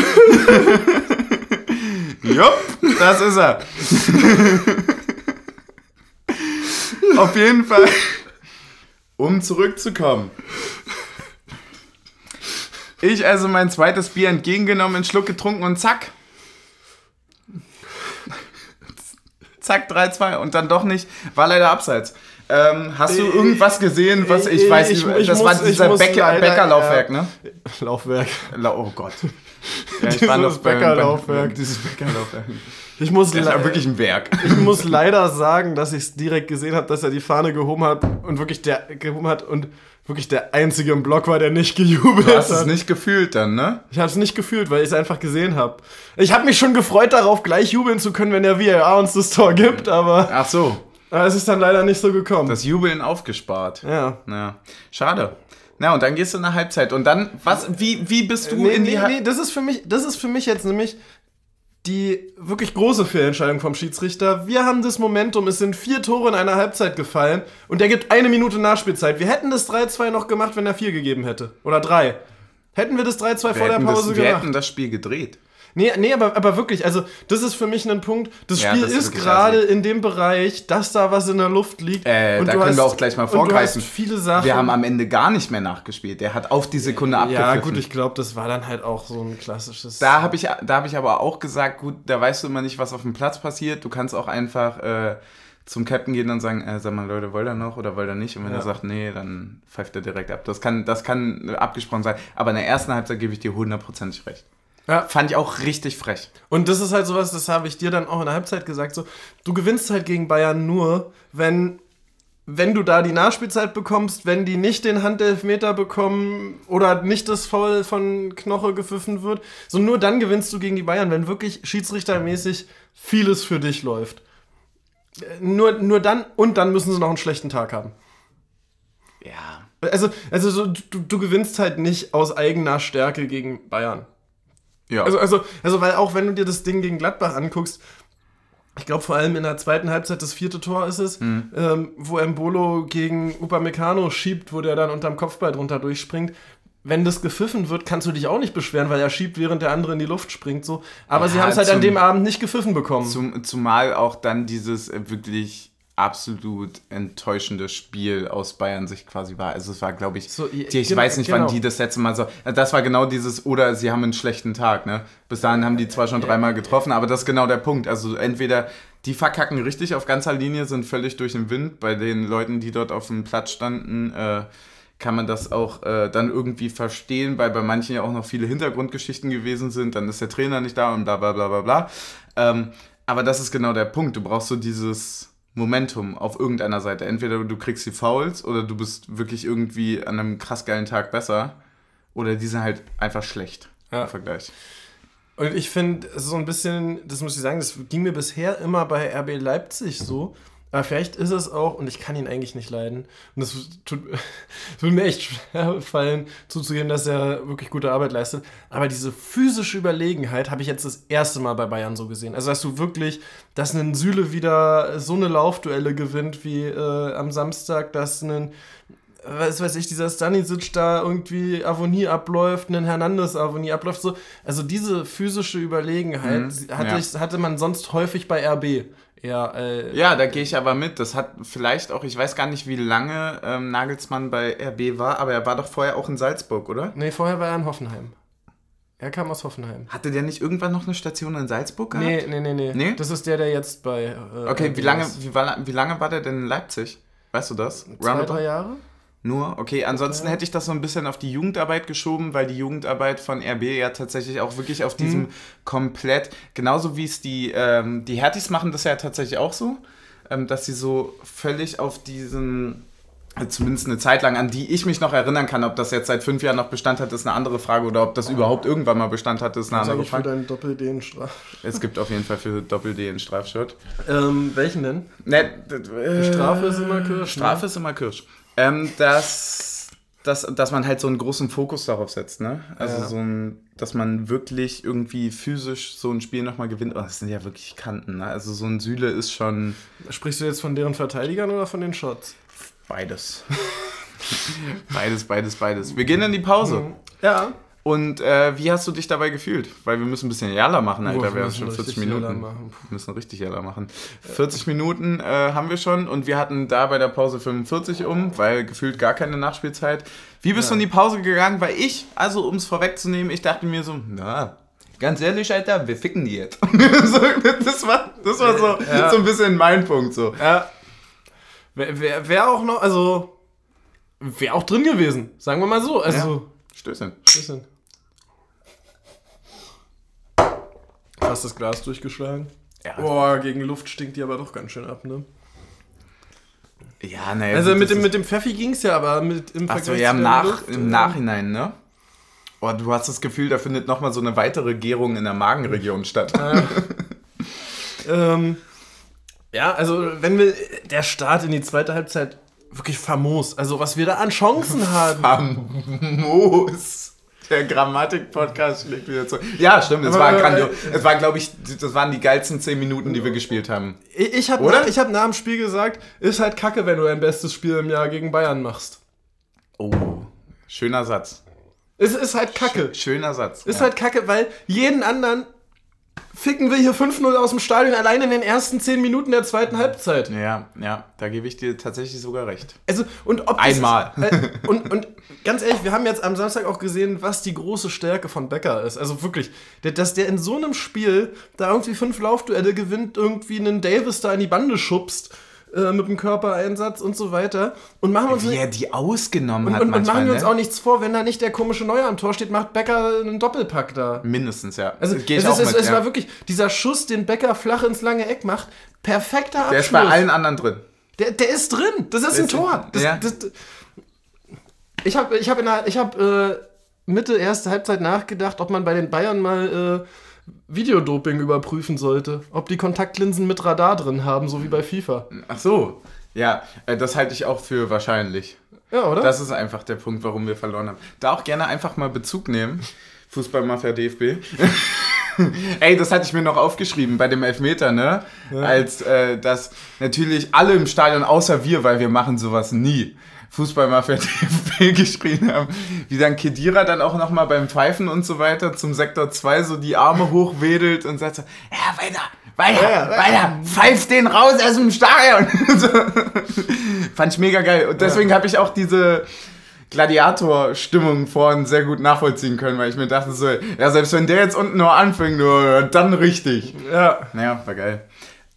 Jupp, das ist er. Auf jeden Fall, um zurückzukommen. Ich also mein zweites Bier entgegengenommen, einen Schluck getrunken und zack. Zack, 3-2 und dann doch nicht. War leider abseits. Ähm, hast du irgendwas gesehen, was ich, ich weiß nicht, ich, das muss, war dieser Bäcker, Bäckerlaufwerk, ne? Laufwerk. Oh Gott. Ja, ich war noch Bäckerlaufwerk. Dieses Bäckerlaufwerk. Ich muss das ist ja wirklich ein Werk. Ich muss leider sagen, dass ich es direkt gesehen habe, dass er die Fahne gehoben hat und wirklich der gehoben hat und wirklich der einzige im Block war, der nicht gejubelt hat. Du hast es nicht gefühlt dann, ne? Ich habe es nicht gefühlt, weil ich es einfach gesehen habe. Ich habe mich schon gefreut darauf, gleich jubeln zu können, wenn der VAR uns das Tor gibt, aber Ach so. Aber es ist dann leider nicht so gekommen. Das Jubeln aufgespart. Ja. Ja. Schade. Na, und dann gehst du nach Halbzeit. Und dann, was, wie, wie bist du nee, in die nee, nee, das ist für mich, das ist für mich jetzt nämlich die wirklich große Fehlentscheidung vom Schiedsrichter. Wir haben das Momentum, es sind vier Tore in einer Halbzeit gefallen und der gibt eine Minute Nachspielzeit. Wir hätten das 3-2 noch gemacht, wenn er vier gegeben hätte. Oder drei. Hätten wir das 3-2 vor der Pause das, gemacht. Wir hätten das Spiel gedreht. Nee, nee aber, aber wirklich, also das ist für mich ein Punkt. Das Spiel ja, das ist, ist gerade in dem Bereich, dass da was in der Luft liegt. Äh, und da können hast, wir auch gleich mal vorgreifen. viele Sachen. Wir haben am Ende gar nicht mehr nachgespielt. Der hat auf die Sekunde abgepfiffen. Ja, gut, ich glaube, das war dann halt auch so ein klassisches. Da habe ich, hab ich aber auch gesagt, gut, da weißt du immer nicht, was auf dem Platz passiert. Du kannst auch einfach. Äh, zum Captain gehen und sagen, äh, sag mal Leute, wollt ihr noch oder wollt ihr nicht? Und wenn ja. er sagt, nee, dann pfeift er direkt ab. Das kann, das kann abgesprochen sein. Aber in der ersten Halbzeit gebe ich dir hundertprozentig recht. Ja. Fand ich auch richtig frech. Und das ist halt sowas, das habe ich dir dann auch in der Halbzeit gesagt, so, du gewinnst halt gegen Bayern nur, wenn, wenn du da die Nachspielzeit bekommst, wenn die nicht den Handelfmeter bekommen oder nicht das Foul von Knoche gepfiffen wird. So nur dann gewinnst du gegen die Bayern, wenn wirklich schiedsrichtermäßig vieles für dich läuft. Nur, nur dann und dann müssen sie noch einen schlechten Tag haben. Ja. Also, also so, du, du gewinnst halt nicht aus eigener Stärke gegen Bayern. Ja. Also, also, also, weil auch wenn du dir das Ding gegen Gladbach anguckst, ich glaube vor allem in der zweiten Halbzeit, das vierte Tor ist es, mhm. ähm, wo Embolo gegen Upamecano schiebt, wo der dann unterm Kopfball drunter durchspringt. Wenn das gepfiffen wird, kannst du dich auch nicht beschweren, weil er schiebt, während der andere in die Luft springt. So. Aber ja, sie haben es halt zum, an dem Abend nicht gepfiffen bekommen. Zum, zumal auch dann dieses äh, wirklich absolut enttäuschendes Spiel aus Bayern Sicht quasi war. Also es war, glaube ich, so, die, ich genau, weiß nicht, genau. wann die das letzte Mal so. Das war genau dieses, oder sie haben einen schlechten Tag, ne? Bis dahin haben die zwar schon dreimal getroffen, aber das ist genau der Punkt. Also entweder die verkacken richtig auf ganzer Linie, sind völlig durch den Wind. Bei den Leuten, die dort auf dem Platz standen, äh, kann man das auch äh, dann irgendwie verstehen, weil bei manchen ja auch noch viele Hintergrundgeschichten gewesen sind. Dann ist der Trainer nicht da und bla bla bla bla bla. Ähm, aber das ist genau der Punkt. Du brauchst so dieses Momentum auf irgendeiner Seite. Entweder du kriegst die Fouls oder du bist wirklich irgendwie an einem krass geilen Tag besser oder die sind halt einfach schlecht ja. im Vergleich. Und ich finde, so ein bisschen, das muss ich sagen, das ging mir bisher immer bei RB Leipzig so, aber vielleicht ist es auch, und ich kann ihn eigentlich nicht leiden, und das tut, würde mir echt schwer fallen, zuzugeben, dass er wirklich gute Arbeit leistet. Aber diese physische Überlegenheit habe ich jetzt das erste Mal bei Bayern so gesehen. Also, dass du wirklich, dass ein Süle wieder so eine Laufduelle gewinnt wie äh, am Samstag, dass ein was weiß ich, dieser Stanisic da irgendwie Avonie abläuft, einen Hernandez Avonie abläuft, so. Also diese physische Überlegenheit mhm, hatte, ja. ich, hatte man sonst häufig bei RB. Ja, äh, ja, da gehe ich aber mit. Das hat vielleicht auch, ich weiß gar nicht, wie lange ähm, Nagelsmann bei RB war, aber er war doch vorher auch in Salzburg, oder? Nee, vorher war er in Hoffenheim. Er kam aus Hoffenheim. Hatte der nicht irgendwann noch eine Station in Salzburg gehabt? Nee, nee, nee, nee. nee? Das ist der, der jetzt bei. Äh, okay, wie lange, wie, wie lange war der denn in Leipzig? Weißt du das? Zwei, Roundabout? drei Jahre? Nur? Okay, ansonsten hätte ich das so ein bisschen auf die Jugendarbeit geschoben, weil die Jugendarbeit von RB ja tatsächlich auch wirklich auf diesem hm. komplett, genauso wie es die, ähm, die Hertis machen das ja tatsächlich auch so, ähm, dass sie so völlig auf diesen zumindest eine Zeit lang, an die ich mich noch erinnern kann. Ob das jetzt seit fünf Jahren noch Bestand hat, ist eine andere Frage. Oder ob das überhaupt irgendwann mal Bestand hat, ist eine Was andere Frage. für deinen Doppel-D in Straf. Es gibt auf jeden Fall für Doppel-D in Strafshirt. Ähm, welchen denn? Ne, äh, Strafe ist immer Kirsch. Strafe ne? ist immer Kirsch. Ähm, dass, dass, dass man halt so einen großen Fokus darauf setzt, ne? Also ja. so ein, dass man wirklich irgendwie physisch so ein Spiel nochmal gewinnt. Oh, das sind ja wirklich Kanten, ne? Also so ein Süle ist schon. Sprichst du jetzt von deren Verteidigern oder von den Shots? Beides. beides, beides, beides. Wir gehen in die Pause. Ja. Und äh, wie hast du dich dabei gefühlt? Weil wir müssen ein bisschen Jalla machen, Alter. Oh, wir haben schon 40 Minuten. Wir müssen richtig Jalla machen. 40 Minuten äh, haben wir schon und wir hatten da bei der Pause 45 um, weil gefühlt gar keine Nachspielzeit. Wie bist ja. du in die Pause gegangen? Weil ich, also um es vorwegzunehmen, ich dachte mir so, na, ganz ehrlich, Alter, wir ficken die jetzt. das war, das war so, ja. so ein bisschen mein Punkt. So. Ja. Wäre wär, wär auch noch, also, wäre auch drin gewesen, sagen wir mal so. Also, ja. Stößchen. Stößchen. Hast das Glas durchgeschlagen? Ja. Boah, gegen Luft stinkt die aber doch ganz schön ab, ne? Ja, naja. Also mit dem, mit dem Pfeffi ging es ja, aber mit, im Vergleich Achso, ja, im, Nach, Luft, im Nachhinein, ne? Oh, du hast das Gefühl, da findet nochmal so eine weitere Gärung in der Magenregion statt. Ja. ähm, ja, also wenn wir der Start in die zweite Halbzeit wirklich famos, also was wir da an Chancen haben. Famos. Der Grammatik-Podcast schlägt wieder zu. Ja, stimmt. Es war, äh, es war, glaube ich, das waren die geilsten zehn Minuten, die wir gespielt haben. Ich, ich habe nach, hab nach dem Spiel gesagt, ist halt kacke, wenn du dein bestes Spiel im Jahr gegen Bayern machst. Oh, schöner Satz. Es ist halt kacke. Schöner Satz. Ist ja. halt kacke, weil jeden anderen ficken wir hier 5-0 aus dem Stadion allein in den ersten 10 Minuten der zweiten Halbzeit. Ja, ja, da gebe ich dir tatsächlich sogar recht. Also, und ob Einmal. Ist, äh, und, und ganz ehrlich, wir haben jetzt am Samstag auch gesehen, was die große Stärke von Becker ist. Also wirklich, der, dass der in so einem Spiel da irgendwie fünf Laufduelle gewinnt, irgendwie einen Davis da in die Bande schubst äh, mit dem Körpereinsatz und so weiter. Und machen uns Wie er die ausgenommen und, hat. Und, manchmal, und machen wir uns ne? auch nichts vor, wenn da nicht der komische Neue am Tor steht, macht Becker einen Doppelpack da. Mindestens, ja. Also Geh es, ist, mit, es ja. war wirklich dieser Schuss, den Becker flach ins lange Eck macht, perfekter Abschluss. Der ist bei allen anderen drin. Der, der ist drin. Das ist ein Tor. Das, ja. das, ich habe ich hab hab, äh, Mitte erste Halbzeit nachgedacht, ob man bei den Bayern mal äh, Videodoping überprüfen sollte. Ob die Kontaktlinsen mit Radar drin haben, so wie bei FIFA. Ach so. Ja, äh, das halte ich auch für wahrscheinlich. Ja, oder? Das ist einfach der Punkt, warum wir verloren haben. Da auch gerne einfach mal Bezug nehmen. Fußballmafia DFB. Ey, das hatte ich mir noch aufgeschrieben bei dem Elfmeter, ne? Ja. Als äh, dass natürlich alle im Stadion, außer wir, weil wir machen sowas nie. Fußballmafia DFB geschrien haben, wie dann Kedira dann auch nochmal beim Pfeifen und so weiter zum Sektor 2 so die Arme hochwedelt und sagt so, ja, weiter, weiter, ja, weiter, pfeift den raus aus dem Stadion. so. Fand ich mega geil. Und deswegen ja. habe ich auch diese Gladiator-Stimmung vorhin sehr gut nachvollziehen können, weil ich mir dachte so, ja, selbst wenn der jetzt unten nur anfängt, nur dann richtig. Ja. Naja, war geil.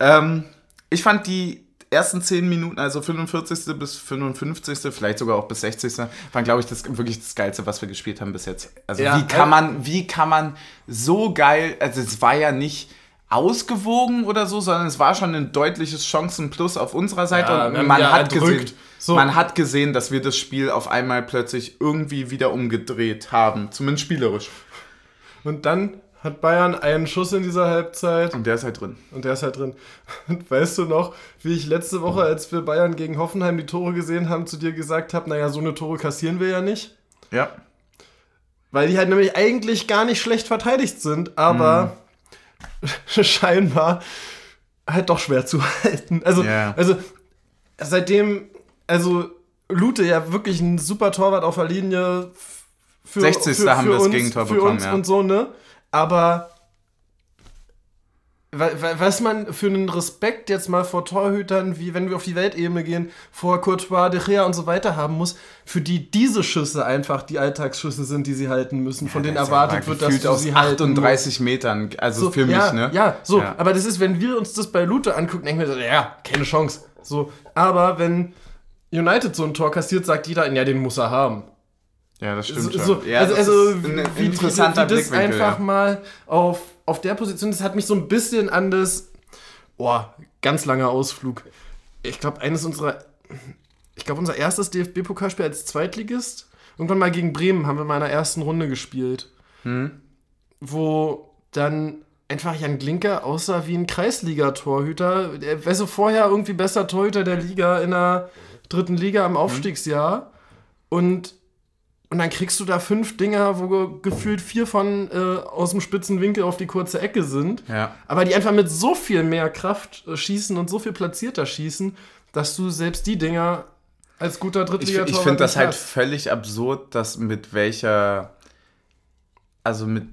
Ähm, ich fand die ersten 10 Minuten, also 45. bis 55., vielleicht sogar auch bis 60. waren, glaube ich, das wirklich das Geilste, was wir gespielt haben bis jetzt. Also ja, wie kann man, wie kann man so geil, also es war ja nicht ausgewogen oder so, sondern es war schon ein deutliches Chancenplus auf unserer Seite ja, und man ja hat gesehen, so. man hat gesehen, dass wir das Spiel auf einmal plötzlich irgendwie wieder umgedreht haben, zumindest spielerisch. Und dann hat Bayern einen Schuss in dieser Halbzeit. Und der ist halt drin. Und der ist halt drin. Und weißt du noch, wie ich letzte Woche, als wir Bayern gegen Hoffenheim die Tore gesehen haben, zu dir gesagt habe, naja, so eine Tore kassieren wir ja nicht. Ja. Weil die halt nämlich eigentlich gar nicht schlecht verteidigt sind, aber mhm. scheinbar halt doch schwer zu halten. Also, yeah. also seitdem, also Lute ja wirklich ein super Torwart auf der Linie. Für, 60. Für, haben wir das Gegentor für bekommen, uns ja. und so, ne? Aber was man für einen Respekt jetzt mal vor Torhütern, wie wenn wir auf die Weltebene gehen, vor Courtois, De Gea und so weiter haben muss, für die diese Schüsse einfach die Alltagsschüsse sind, die sie halten müssen, von ja, denen erwartet wird, dass du aus sie 38 Metern, also so, für mich, ja, ne? Ja, so, ja. aber das ist, wenn wir uns das bei Lute angucken, denken wir so, ja, keine Chance. So, aber wenn United so ein Tor kassiert, sagt jeder, ja, den muss er haben. Ja, das stimmt so, schon. Ja, also, also ein wie, interessanter wie, wie das einfach mal auf auf der Position, das hat mich so ein bisschen an das, boah, ganz langer Ausflug. Ich glaube, eines unserer, ich glaube, unser erstes DFB-Pokalspiel als Zweitligist, irgendwann mal gegen Bremen haben wir mal in der ersten Runde gespielt. Hm. Wo dann einfach Jan Glinker aussah wie ein Kreisliga-Torhüter. Er war so vorher irgendwie besser Torhüter der Liga in der dritten Liga im Aufstiegsjahr. Hm. Und und dann kriegst du da fünf Dinger, wo gefühlt vier von äh, aus dem spitzen Winkel auf die kurze Ecke sind. Ja. Aber die einfach mit so viel mehr Kraft äh, schießen und so viel platzierter schießen, dass du selbst die Dinger als guter Drittligator Ich, ich finde das halt völlig absurd, dass mit welcher, also mit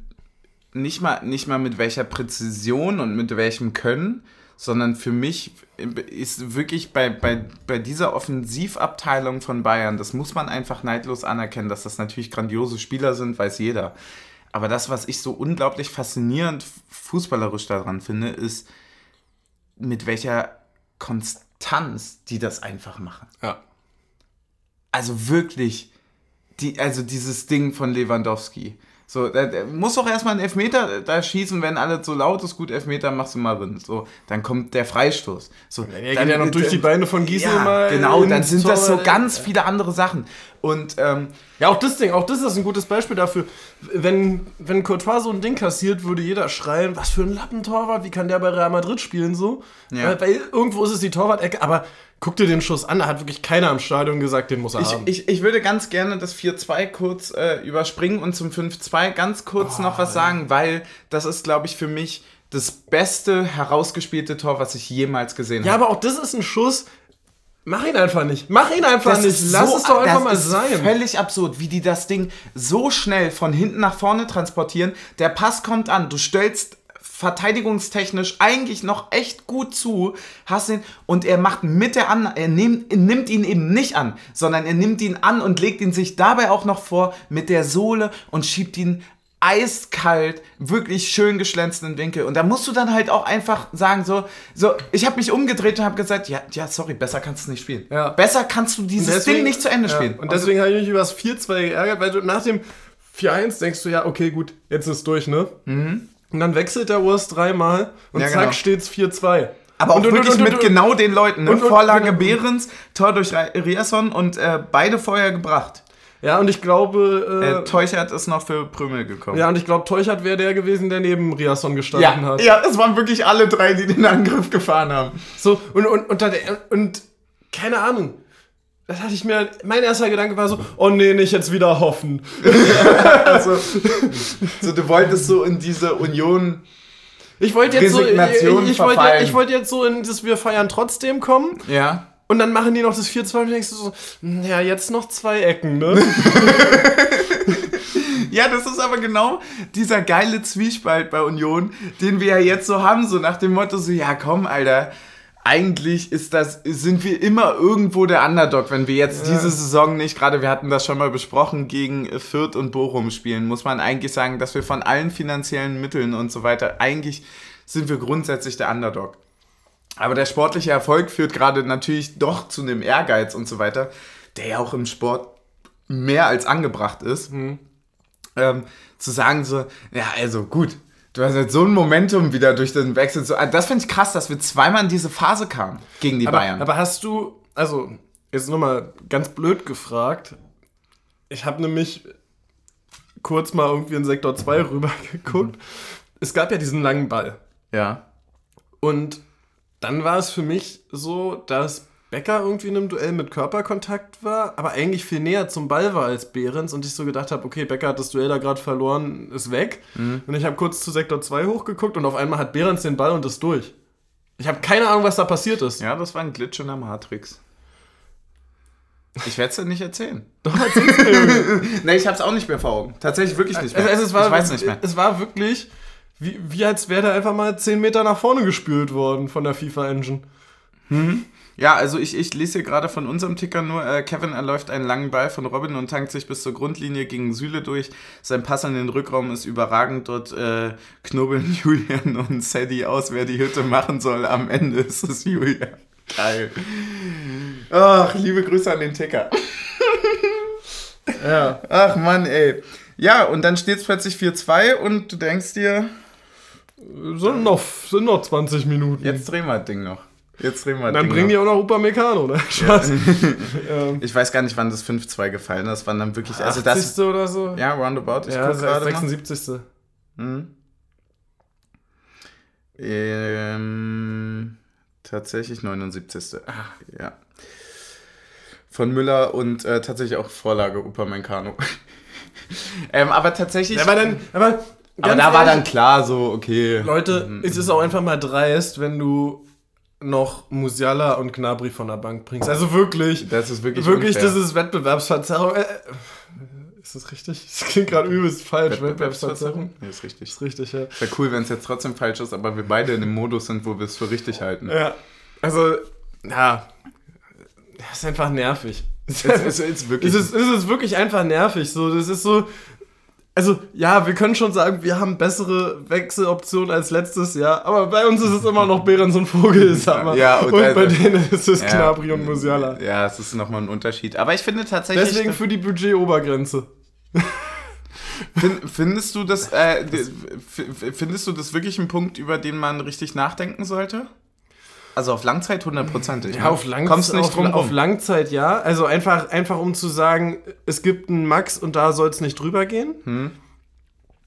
nicht mal, nicht mal mit welcher Präzision und mit welchem Können, sondern für mich ist wirklich bei, bei, bei dieser Offensivabteilung von Bayern, das muss man einfach neidlos anerkennen, dass das natürlich grandiose Spieler sind, weiß jeder. Aber das, was ich so unglaublich faszinierend fußballerisch daran finde, ist, mit welcher Konstanz die das einfach machen. Ja. Also wirklich, die, also dieses Ding von Lewandowski so, der, der muss doch erstmal einen Elfmeter da schießen, wenn alles so laut ist, gut, Elfmeter machst du mal drin. So, dann kommt der Freistoß. So, ja, der dann, ja noch durch die Beine von Giesel ja, mal. Genau, dann sind Tor, das so ganz viele andere Sachen. Und ähm, ja, auch das Ding, auch das ist ein gutes Beispiel dafür. Wenn, wenn Courtois so ein Ding kassiert, würde jeder schreien, was für ein Lappentorwart, wie kann der bei Real Madrid spielen so? Ja. Weil, weil irgendwo ist es die Torwart-Ecke, aber guck dir den Schuss an, da hat wirklich keiner am Stadion gesagt, den muss er ich, haben. Ich, ich würde ganz gerne das 4-2 kurz äh, überspringen und zum 5-2 ganz kurz oh, noch was sagen, weil das ist, glaube ich, für mich das beste herausgespielte Tor, was ich jemals gesehen habe. Ja, aber auch das ist ein Schuss, Mach ihn einfach nicht. Mach ihn einfach das nicht. Lass so, es doch einfach mal sein. Völlig absurd, wie die das Ding so schnell von hinten nach vorne transportieren. Der Pass kommt an, du stellst verteidigungstechnisch eigentlich noch echt gut zu, hast ihn und er macht mit der an, er nimmt, er nimmt ihn eben nicht an, sondern er nimmt ihn an und legt ihn sich dabei auch noch vor mit der Sohle und schiebt ihn eiskalt, wirklich schön geschlänzten Winkel. Und da musst du dann halt auch einfach sagen, so, so ich habe mich umgedreht und habe gesagt, ja, ja, sorry, besser kannst du nicht spielen. Ja. Besser kannst du dieses deswegen, Ding nicht zu Ende spielen. Und deswegen habe ich mich über das 4-2 geärgert, weil du nach dem 4-1 denkst du, ja, okay, gut, jetzt ist durch, ne? Mhm. Und dann wechselt der Urs dreimal und ja, zack genau. steht's 4-2. Aber und, auch und, wirklich und, mit genau den Leuten. Ne? Vorlage genau. Behrens, Tor durch Riasson und äh, beide vorher gebracht. Ja, und ich glaube. Äh, äh, Teuchert ist noch für Prümel gekommen. Ja, und ich glaube, Teuchert wäre der gewesen, der neben Riasson gestanden ja, hat. Ja, es waren wirklich alle drei, die den Angriff gefahren haben. So, und, und, und, und keine Ahnung das hatte ich mir, mein erster Gedanke war so, oh nee, nicht jetzt wieder hoffen. also, so, du wolltest so in diese Union. Ich wollte jetzt so, ich, ich, wollte, ich wollte jetzt so in das Wir feiern trotzdem kommen. Ja. Und dann machen die noch das 4-2 und denkst du so, ja, jetzt noch zwei Ecken, ne? ja, das ist aber genau dieser geile Zwiespalt bei Union, den wir ja jetzt so haben, so nach dem Motto so, ja komm, Alter, eigentlich ist das, sind wir immer irgendwo der Underdog, wenn wir jetzt ja. diese Saison nicht, gerade wir hatten das schon mal besprochen, gegen Fürth und Bochum spielen, muss man eigentlich sagen, dass wir von allen finanziellen Mitteln und so weiter, eigentlich sind wir grundsätzlich der Underdog. Aber der sportliche Erfolg führt gerade natürlich doch zu einem Ehrgeiz und so weiter, der ja auch im Sport mehr als angebracht ist. Mhm. Ähm, zu sagen so, ja, also gut, Du hast jetzt so ein Momentum wieder durch den Wechsel. So, das finde ich krass, dass wir zweimal in diese Phase kamen gegen die aber, Bayern. Aber hast du, also jetzt nochmal ganz blöd gefragt, ich habe nämlich kurz mal irgendwie in Sektor 2 rüber geguckt. Es gab ja diesen langen Ball. Ja. Und dann war es für mich so, dass Becker irgendwie in einem Duell mit Körperkontakt war, aber eigentlich viel näher zum Ball war als Behrens und ich so gedacht habe, okay, Becker hat das Duell da gerade verloren, ist weg. Mhm. Und ich habe kurz zu Sektor 2 hochgeguckt und auf einmal hat Behrens den Ball und ist durch. Ich habe keine Ahnung, was da passiert ist. Ja, das war ein Glitch in der Matrix. Ich werde es dir nicht erzählen. Doch, erzähl's mir, nee, ich habe es auch nicht mehr vor Augen. Tatsächlich wirklich nicht mehr. Also, es war, ich weiß nicht mehr. Es war wirklich, wie, wie als wäre da einfach mal 10 Meter nach vorne gespült worden von der FIFA-Engine. Mhm. Ja, also ich, ich lese hier gerade von unserem Ticker nur, äh, Kevin erläuft einen langen Ball von Robin und tankt sich bis zur Grundlinie gegen Süle durch. Sein Pass an den Rückraum ist überragend. Dort äh, knobeln Julian und Sadie aus, wer die Hütte machen soll. Am Ende ist es Julian. Geil. Ach, liebe Grüße an den Ticker. ja. Ach Mann, ey. Ja, und dann steht es plötzlich 4-2 und du denkst dir. Sind noch, sind noch 20 Minuten. Jetzt drehen wir das Ding noch. Jetzt drehen wir Dann bringen die auch noch Upamecano, ne? Ja. ich weiß gar nicht, wann das 5-2 gefallen ist. Wann dann wirklich. Also 80. das, oder so? Ja, roundabout. Ich ja, guck gerade 76. Mhm. Ähm, tatsächlich 79. Ach, ja. Von Müller und äh, tatsächlich auch Vorlage Upamecano. ähm, aber tatsächlich. aber dann. Aber, aber da war dann klar so, okay. Leute, mhm. es ist auch einfach mal dreist, wenn du noch Musiala und Gnabry von der Bank bringst. Also wirklich. Das ist wirklich Wirklich, unfair. das ist Wettbewerbsverzerrung. Äh, äh, ist das richtig? Das klingt gerade übelst falsch. Wettbewerbsverzerrung? Nee, ist richtig. Ist richtig, ja. Wäre cool, wenn es jetzt trotzdem falsch ist, aber wir beide in dem Modus sind, wo wir es für richtig halten. Ja. Also, ja. Das ist einfach nervig. Es ist, es wirklich. Es ist, es ist wirklich einfach nervig. So, das ist so, also, ja, wir können schon sagen, wir haben bessere Wechseloptionen als letztes Jahr, aber bei uns ist es immer noch Behrens und Vogel, sag mal. Ja, und, und also, bei denen ist es ja, Knabri und Musiala. Ja, es ist nochmal ein Unterschied. Aber ich finde tatsächlich. Deswegen für die Budgetobergrenze. Find, findest du das, äh, findest du das wirklich ein Punkt, über den man richtig nachdenken sollte? Also auf Langzeit hundertprozentig. Ja, ne? auf, Lang Kommst nicht auf, drum auf Langzeit ja. Also einfach, einfach um zu sagen, es gibt einen Max und da soll es nicht drüber gehen. Hm.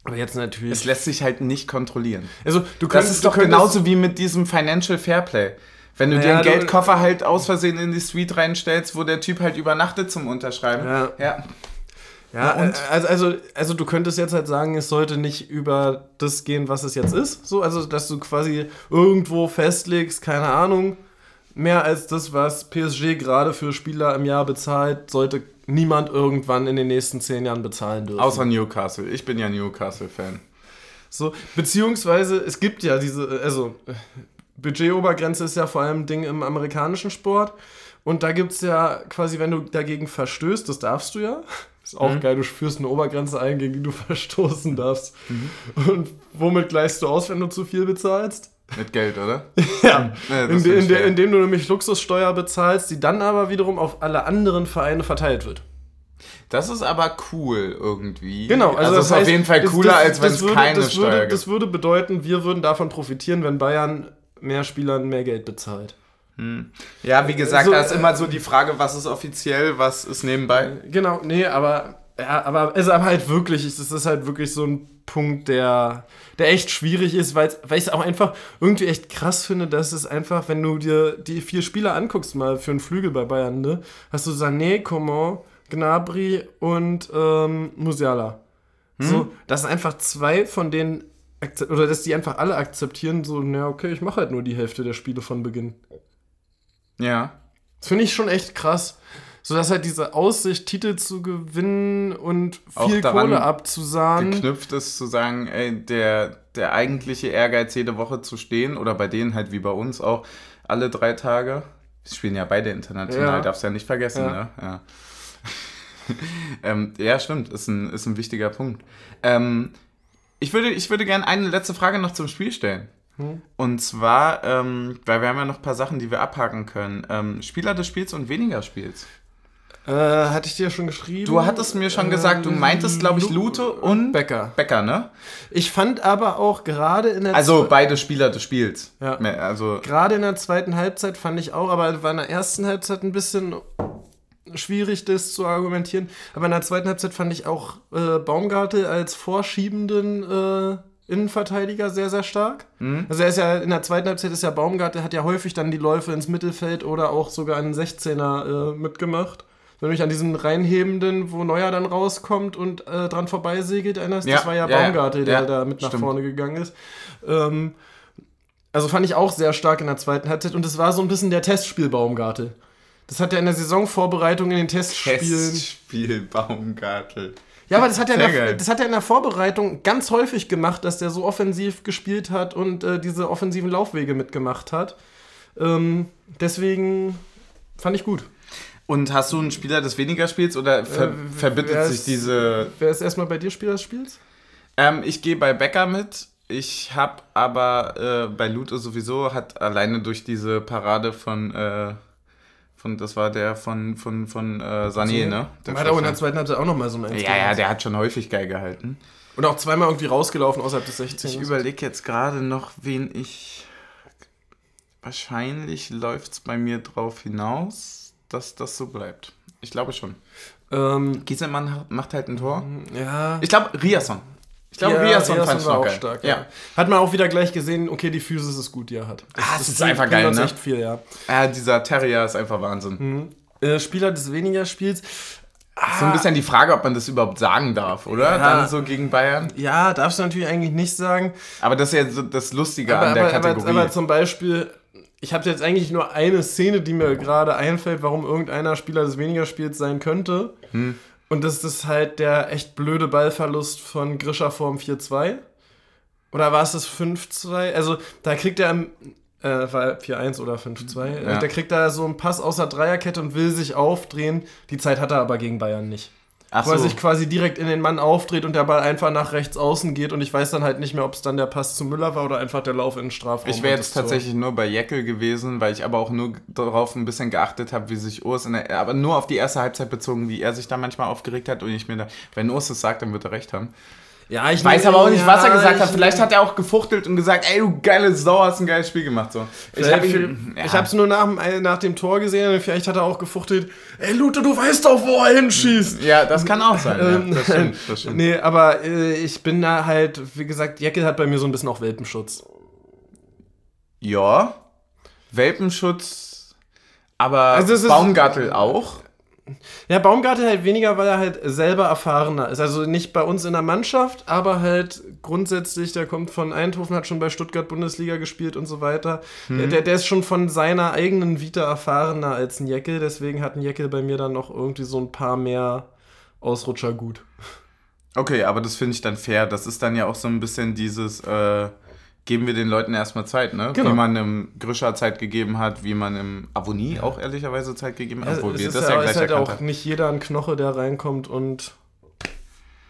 Aber jetzt natürlich. Es lässt sich halt nicht kontrollieren. Also du das ist doch genauso wie mit diesem Financial Fairplay. Wenn du naja, dir einen Geldkoffer halt aus Versehen in die Suite reinstellst, wo der Typ halt übernachtet zum Unterschreiben. Ja. ja. Ja, und also, also, also du könntest jetzt halt sagen, es sollte nicht über das gehen, was es jetzt ist. So, also dass du quasi irgendwo festlegst, keine Ahnung, mehr als das, was PSG gerade für Spieler im Jahr bezahlt, sollte niemand irgendwann in den nächsten zehn Jahren bezahlen dürfen. Außer Newcastle. Ich bin ja Newcastle-Fan. So, beziehungsweise es gibt ja diese, also Budgetobergrenze ist ja vor allem ein Ding im amerikanischen Sport. Und da gibt es ja quasi, wenn du dagegen verstößt, das darfst du ja, ist auch mhm. geil, du führst eine Obergrenze ein, gegen die du verstoßen darfst. Mhm. Und womit gleichst du aus, wenn du zu viel bezahlst? Mit Geld, oder? ja. ja in de, in de, indem du nämlich Luxussteuer bezahlst, die dann aber wiederum auf alle anderen Vereine verteilt wird. Das ist aber cool irgendwie. Genau, also, also das, ist auf jeden Fall cooler, das, als wenn es keine das Steuer würde, gibt. Das würde bedeuten, wir würden davon profitieren, wenn Bayern mehr Spielern mehr Geld bezahlt. Hm. Ja, wie gesagt, so, da ist immer so die Frage, was ist offiziell, was ist nebenbei. Genau, nee, aber ja, aber es ist aber halt wirklich, es ist halt wirklich so ein Punkt, der, der echt schwierig ist, weil ich es auch einfach irgendwie echt krass finde, dass es einfach, wenn du dir die vier Spieler anguckst, mal für einen Flügel bei Bayern, ne, hast du Sané, Coman, Gnabry und ähm, Musiala. Hm? So, das sind einfach zwei von denen, oder dass die einfach alle akzeptieren, so, na okay, ich mache halt nur die Hälfte der Spiele von Beginn. Ja. Das finde ich schon echt krass. So dass halt diese Aussicht, Titel zu gewinnen und viel Kohle abzusahnen. Geknüpft ist zu sagen, ey, der, der eigentliche Ehrgeiz, jede Woche zu stehen, oder bei denen halt wie bei uns auch, alle drei Tage. Wir spielen ja beide international, ja. darfst ja nicht vergessen, ja. ne? Ja. ähm, ja, stimmt, ist ein, ist ein wichtiger Punkt. Ähm, ich würde, ich würde gerne eine letzte Frage noch zum Spiel stellen. Hm. Und zwar, ähm, weil wir haben ja noch ein paar Sachen, die wir abhaken können. Ähm, Spieler des Spiels und weniger Spiels. Äh, hatte ich dir schon geschrieben? Du hattest mir schon gesagt, du meintest, glaube ich, Lute und Becker. Becker, ne? Ich fand aber auch gerade in der Also beide Spieler des Spiels. Ja. Also gerade in der zweiten Halbzeit fand ich auch, aber war in der ersten Halbzeit ein bisschen schwierig, das zu argumentieren. Aber in der zweiten Halbzeit fand ich auch äh, Baumgartel als vorschiebenden äh, Innenverteidiger sehr, sehr stark. Mhm. Also er ist ja in der zweiten Halbzeit ist ja Baumgart, der hat ja häufig dann die Läufe ins Mittelfeld oder auch sogar einen 16er äh, mitgemacht. Nämlich an diesen reinhebenden, wo Neuer dann rauskommt und äh, dran vorbeisegelt, erinnerst ja, Das war ja, ja Baumgarte, der ja, da mit nach stimmt. vorne gegangen ist. Ähm, also fand ich auch sehr stark in der zweiten Halbzeit und es war so ein bisschen der Testspiel Baumgarte. Das hat er in der Saisonvorbereitung in den Testspielen. Testspiel Baumgartel. Ja, aber das hat, er in der, das hat er in der Vorbereitung ganz häufig gemacht, dass der so offensiv gespielt hat und äh, diese offensiven Laufwege mitgemacht hat. Ähm, deswegen fand ich gut. Und hast du einen Spieler des weniger Spiels oder ver äh, verbittet sich diese. Wer ist erstmal bei dir Spieler des Spiels? Ähm, ich gehe bei Becker mit. Ich habe aber äh, bei Lute sowieso, hat alleine durch diese Parade von. Von, das war der von, von, von äh, Sané, so, ne? Der hat auch in der zweiten Halbzeit auch nochmal so einen Ja, ja, der hat schon häufig geil gehalten. Und auch zweimal irgendwie rausgelaufen außerhalb des 16. Ich überlege jetzt gerade noch, wen ich. Wahrscheinlich läuft es bei mir drauf hinaus, dass das so bleibt. Ich glaube schon. Ähm, Gieselmann macht halt ein Tor. Ja. Ich glaube, Riasson. Ich glaube, ja, Riasson, Riasson war auch stark. Ja. ja. Hat man auch wieder gleich gesehen, okay, die Physis ist gut, die er hat. Das, ah, das ist einfach geil, ne? echt viel, ja. Ja, dieser Terrier ist einfach Wahnsinn. Mhm. Äh, Spieler des weniger Spiels. Ah. So ein bisschen die Frage, ob man das überhaupt sagen darf, oder? Ja. Dann so gegen Bayern. Ja, darfst du natürlich eigentlich nicht sagen. Aber das ist ja so das Lustige aber, an der aber, Kategorie. Aber, aber zum Beispiel, ich habe jetzt eigentlich nur eine Szene, die mir gerade einfällt, warum irgendeiner Spieler des weniger Spiels sein könnte. Hm. Und das ist halt der echt blöde Ballverlust von Grischer vorm 4-2. Oder war es das 5-2? Also, da kriegt er im. Äh, war 4-1 oder 5-2. Ja. Da kriegt er so einen Pass aus der Dreierkette und will sich aufdrehen. Die Zeit hat er aber gegen Bayern nicht. Ach wo so. er sich quasi direkt in den Mann aufdreht und der Ball einfach nach rechts außen geht und ich weiß dann halt nicht mehr, ob es dann der Pass zu Müller war oder einfach der Lauf in den Strafraum. Ich wäre jetzt tatsächlich nur bei Jeckel gewesen, weil ich aber auch nur darauf ein bisschen geachtet habe, wie sich Urs, der, aber nur auf die erste Halbzeit bezogen, wie er sich da manchmal aufgeregt hat und ich mir da, wenn Urs es sagt, dann wird er recht haben. Ja, ich weiß aber auch nicht, ja, was er gesagt hat. Vielleicht hat er auch gefuchtelt und gesagt, ey, du geile Sau, hast ein geiles Spiel gemacht. So. Ich habe ja. es nur nach, nach dem Tor gesehen und vielleicht hat er auch gefuchtelt, ey, Lute, du weißt doch, wo er hinschießt. Ja, das kann auch sein. ja, ähm, das stimmt, das stimmt. Nee, aber äh, ich bin da halt, wie gesagt, Jeckel hat bei mir so ein bisschen auch Welpenschutz. Ja, Welpenschutz, aber also Baumgartel auch. Ja, Baumgartel halt weniger, weil er halt selber erfahrener ist. Also nicht bei uns in der Mannschaft, aber halt grundsätzlich, der kommt von Eindhoven, hat schon bei Stuttgart Bundesliga gespielt und so weiter. Mhm. Der, der ist schon von seiner eigenen Vita erfahrener als ein Jeckel, deswegen hat ein Jeckel bei mir dann noch irgendwie so ein paar mehr Ausrutscher gut. Okay, aber das finde ich dann fair. Das ist dann ja auch so ein bisschen dieses. Äh geben wir den Leuten erstmal Zeit, ne? Genau. Wie man im Grischer Zeit gegeben hat, wie man im Avonie ja. auch ehrlicherweise Zeit gegeben hat. Obwohl wir das ja, ja gleich ist halt auch nicht jeder ein Knoche, der reinkommt und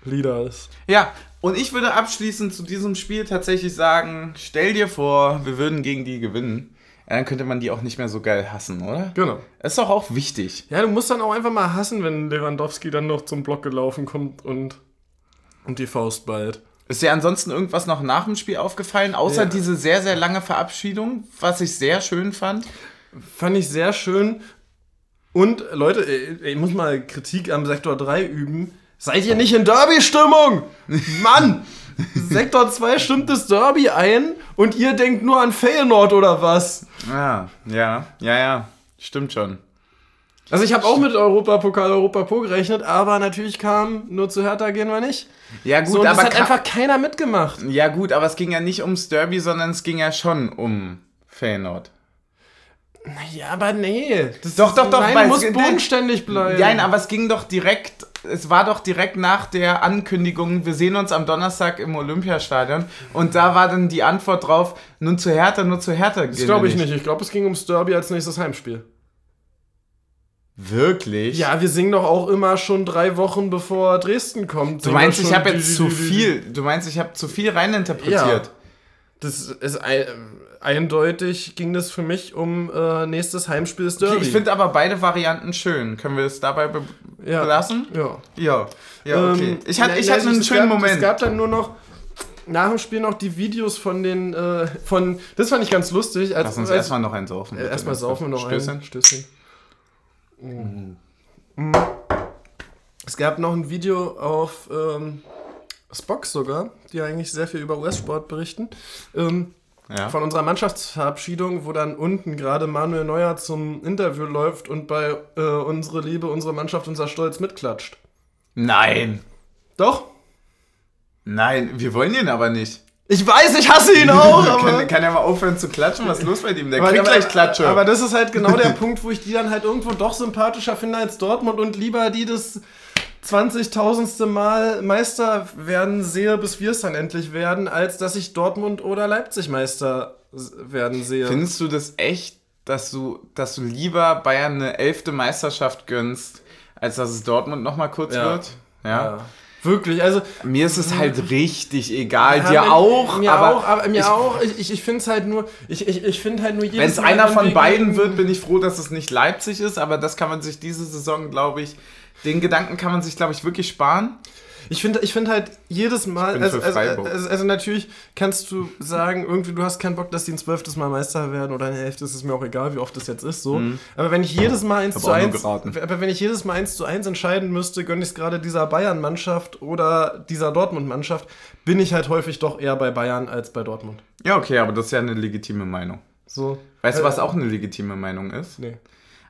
Leader ist. Ja, und ich würde abschließend zu diesem Spiel tatsächlich sagen, stell dir vor, wir würden gegen die gewinnen. dann könnte man die auch nicht mehr so geil hassen, oder? Genau. Das ist doch auch wichtig. Ja, du musst dann auch einfach mal hassen, wenn Lewandowski dann noch zum Block gelaufen kommt und, und die Faust ballt. Ist dir ansonsten irgendwas noch nach dem Spiel aufgefallen, außer ja. diese sehr, sehr lange Verabschiedung, was ich sehr schön fand? Fand ich sehr schön. Und Leute, ich muss mal Kritik am Sektor 3 üben. Seid ihr nicht in Derby-Stimmung? Mann! Sektor 2 stimmt das Derby ein und ihr denkt nur an Feyenoord oder was? Ja, ja, ja, ja. Stimmt schon. Also ich habe auch mit Europapokal, Europapol gerechnet, aber natürlich kam nur zu Hertha gehen wir nicht. Ja gut, so, aber das hat einfach keiner mitgemacht. Ja gut, aber es ging ja nicht ums Derby, sondern es ging ja schon um Feyenoord. Naja, aber nee. Das doch, doch, doch. Nein, muss bodenständig bleiben. Nein, aber es ging doch direkt, es war doch direkt nach der Ankündigung, wir sehen uns am Donnerstag im Olympiastadion. Und da war dann die Antwort drauf, nun zu Hertha, nur zu Hertha. Das glaube ich nicht. Ich glaube, es ging ums Derby als nächstes Heimspiel. Wirklich? Ja, wir singen doch auch immer schon drei Wochen bevor Dresden kommt. Du meinst, ich habe jetzt zu viel. Du meinst, ich habe zu viel reininterpretiert. Ja. Das ist ein, eindeutig ging das für mich um äh, nächstes Heimspiel des Derby. Okay, ich finde aber beide Varianten schön. Können wir es dabei be ja. belassen? Ja. Ja. Ja, okay. Ähm, ich hatte ich hatte einen schönen gab, Moment. Es gab dann nur noch nach dem Spiel noch die Videos von den äh, von das fand ich ganz lustig. Als, Lass uns erstmal noch einen saufen. Äh, erstmal saufen wir noch Stößchen. einen. Stößchen. Mhm. Es gab noch ein Video auf ähm, Spock sogar, die eigentlich sehr viel über US-Sport berichten. Ähm, ja. Von unserer Mannschaftsverabschiedung, wo dann unten gerade Manuel Neuer zum Interview läuft und bei äh, unsere Liebe, unsere Mannschaft, unser Stolz mitklatscht. Nein. Doch? Nein, wir wollen ihn aber nicht. Ich weiß, ich hasse ihn auch. Aber kann, kann er mal aufhören zu klatschen? Was ist los bei ihm? Der kriegt gleich Klatsche. Aber das ist halt genau der Punkt, wo ich die dann halt irgendwo doch sympathischer finde als Dortmund und lieber die das 20.000. Mal Meister werden sehe, bis wir es dann endlich werden, als dass ich Dortmund oder Leipzig Meister werden sehe. Findest du das echt, dass du, dass du lieber Bayern eine elfte Meisterschaft gönnst, als dass es Dortmund nochmal kurz ja. wird? ja. ja. Wirklich, also. Mir ist es halt richtig egal. Ja, Dir wenn, auch. Mir aber auch, aber mir ich, auch. Ich, ich, ich finde es halt nur. Ich, ich, ich finde halt nur Wenn es einer von beiden wird, bin ich froh, dass es nicht Leipzig ist, aber das kann man sich diese Saison, glaube ich, den Gedanken kann man sich, glaube ich, wirklich sparen. Ich finde ich find halt jedes Mal, also, also, also, also, natürlich kannst du sagen, irgendwie du hast keinen Bock, dass die ein zwölftes Mal Meister werden oder eine Hälfte, ist es mir auch egal, wie oft das jetzt ist, so. Mhm. Aber wenn ich jedes Mal 1 zu 1, aber wenn ich jedes Mal 1 zu 1 entscheiden müsste, gönne ich es gerade dieser Bayern-Mannschaft oder dieser Dortmund-Mannschaft, bin ich halt häufig doch eher bei Bayern als bei Dortmund. Ja, okay, aber das ist ja eine legitime Meinung. So. Weißt äh, du, was auch eine legitime Meinung ist? Nee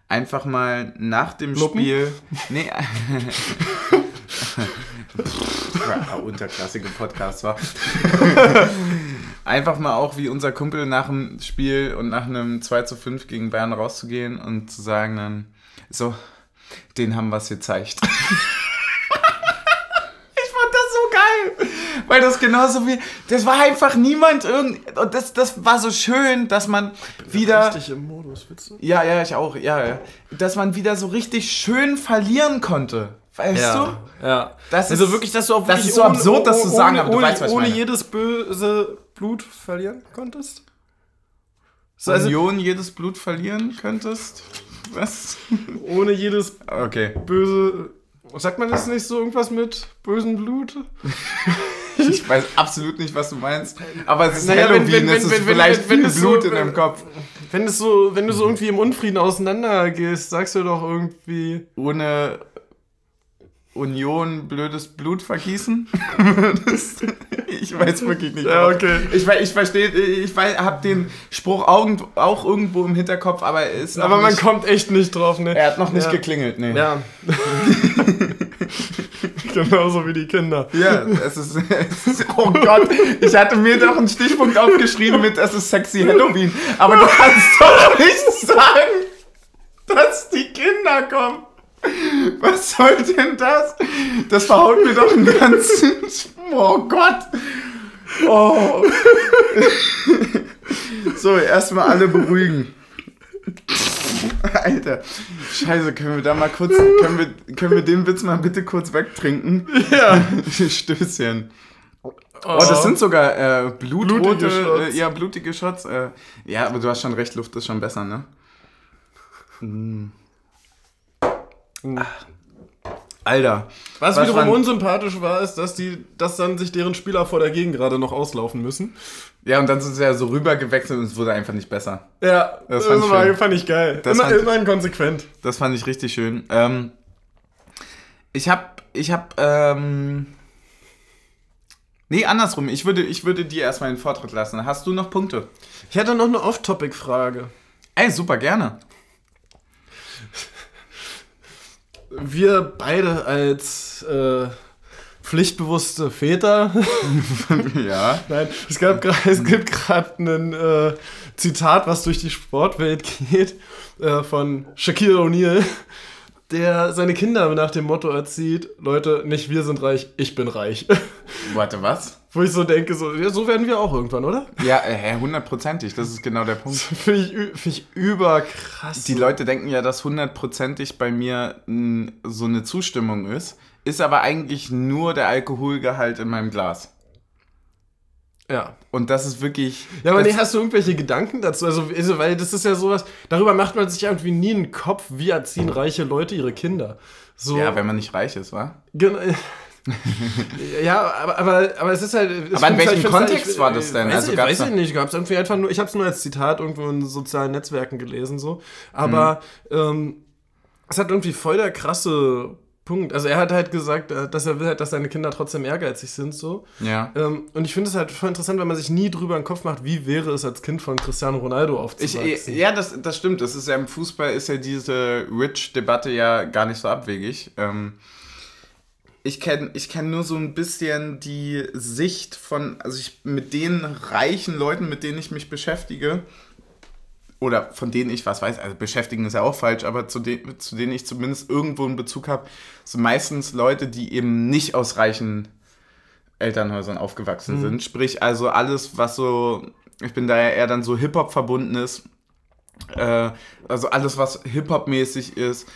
einfach mal nach dem Luppen? Spiel. Nee. unterklassige Podcast war. Einfach mal auch wie unser Kumpel nach dem Spiel und nach einem 2 zu 5 gegen Bayern rauszugehen und zu sagen dann, so, den haben wir es gezeigt. ich fand das so geil. Weil das genauso wie, das war einfach niemand irgend, und das, das war so schön, dass man wieder. Richtig im Modus, Witze? Ja, ja, ich auch, ja, ja. Dass man wieder so richtig schön verlieren konnte. Weißt ja, du? Ja. Das also ist, wirklich, dass du auch Das ist so ohne, absurd, das zu sagen, aber du ohne, weißt, was. Ohne jedes böse Blut verlieren konntest? So, also, Union jedes Blut verlieren könntest? Was? Ohne jedes okay. böse. Sagt man das nicht so irgendwas mit bösem Blut? ich weiß absolut nicht, was du meinst. Aber es ist naja, Halloween, wenn, wenn, es ist wenn, vielleicht wenn, viel Blut so, in deinem Kopf. Wenn, es so, wenn du so irgendwie im Unfrieden auseinandergehst, sagst du doch irgendwie. Ohne Union blödes Blut vergießen? ich weiß wirklich nicht. Ja, okay. Ich, ich verstehe, ich habe den Spruch auch irgendwo im Hinterkopf, aber ist Aber man nicht, kommt echt nicht drauf, ne? Er hat noch nicht ja. geklingelt, ne? Ja. Genauso wie die Kinder. Ja, es ist, es ist, Oh Gott, ich hatte mir doch einen Stichpunkt aufgeschrieben mit Es ist sexy Halloween. Aber du kannst doch nicht sagen, dass die Kinder kommen. Was soll denn das? Das verhaut mir doch einen ganzen. Oh Gott! Oh. So, erstmal alle beruhigen. Alter, scheiße, können wir da mal kurz, können wir, können wir den Witz mal bitte kurz wegtrinken? Ja. Stößchen. Oh, das sind sogar äh, blutrote, äh, ja, blutige Shots. Äh, ja, aber du hast schon recht, Luft ist schon besser, ne? Mm. Ach. Alter. Was, was wiederum unsympathisch war, ist, dass die, dass dann sich deren Spieler vor der Gegend gerade noch auslaufen müssen. Ja, und dann sind sie ja so rüber gewechselt und es wurde einfach nicht besser. Ja, das fand, das war, fand ich geil. Das immer, fand, immerhin konsequent. Das fand ich richtig schön. Ähm, ich hab, ich hab, ähm, Nee, andersrum. Ich würde, ich würde dir erstmal den Vortritt lassen. Hast du noch Punkte? Ich hätte noch eine Off-Topic-Frage. Ey, super, gerne wir beide als äh, pflichtbewusste Väter. ja. Nein, es, gab es gibt gerade ein äh, Zitat, was durch die Sportwelt geht, äh, von Shaquille O'Neal, der seine Kinder nach dem Motto erzieht: Leute, nicht wir sind reich, ich bin reich. Warte, was? Wo ich so denke, so, ja, so werden wir auch irgendwann, oder? Ja, äh, hundertprozentig, das ist genau der Punkt. Finde ich, find ich überkrass. Die Leute denken ja, dass hundertprozentig bei mir m, so eine Zustimmung ist, ist aber eigentlich nur der Alkoholgehalt in meinem Glas. Ja. Und das ist wirklich. Ja, aber nee, hast du irgendwelche Gedanken dazu? Also, also, weil das ist ja sowas, darüber macht man sich irgendwie nie einen Kopf, wie erziehen reiche Leute ihre Kinder. So, ja, wenn man nicht reich ist, wa? Genau. ja, aber, aber, aber es ist halt. Es aber in welchem halt, Kontext halt, war das denn? Weiß, also ich, weiß ich nicht. Gab's irgendwie einfach nur, ich habe es nur als Zitat irgendwo in sozialen Netzwerken gelesen, so. Aber mhm. ähm, es hat irgendwie voll der krasse Punkt. Also er hat halt gesagt, äh, dass er will halt, dass seine Kinder trotzdem ehrgeizig sind, so. Ja. Ähm, und ich finde es halt voll interessant, wenn man sich nie drüber in den Kopf macht, wie wäre es als Kind von Cristiano Ronaldo aufzuwachsen. Ich, ja, das, das stimmt. Das ist ja im Fußball ist ja diese Rich-Debatte ja gar nicht so abwegig. Ähm, ich kenne ich kenn nur so ein bisschen die Sicht von, also ich mit den reichen Leuten, mit denen ich mich beschäftige, oder von denen ich was weiß, also beschäftigen ist ja auch falsch, aber zu, de zu denen ich zumindest irgendwo einen Bezug habe, sind meistens Leute, die eben nicht aus reichen Elternhäusern aufgewachsen mhm. sind. Sprich, also alles, was so, ich bin da ja eher dann so Hip-Hop verbunden ist, äh, also alles, was Hip-Hop-mäßig ist,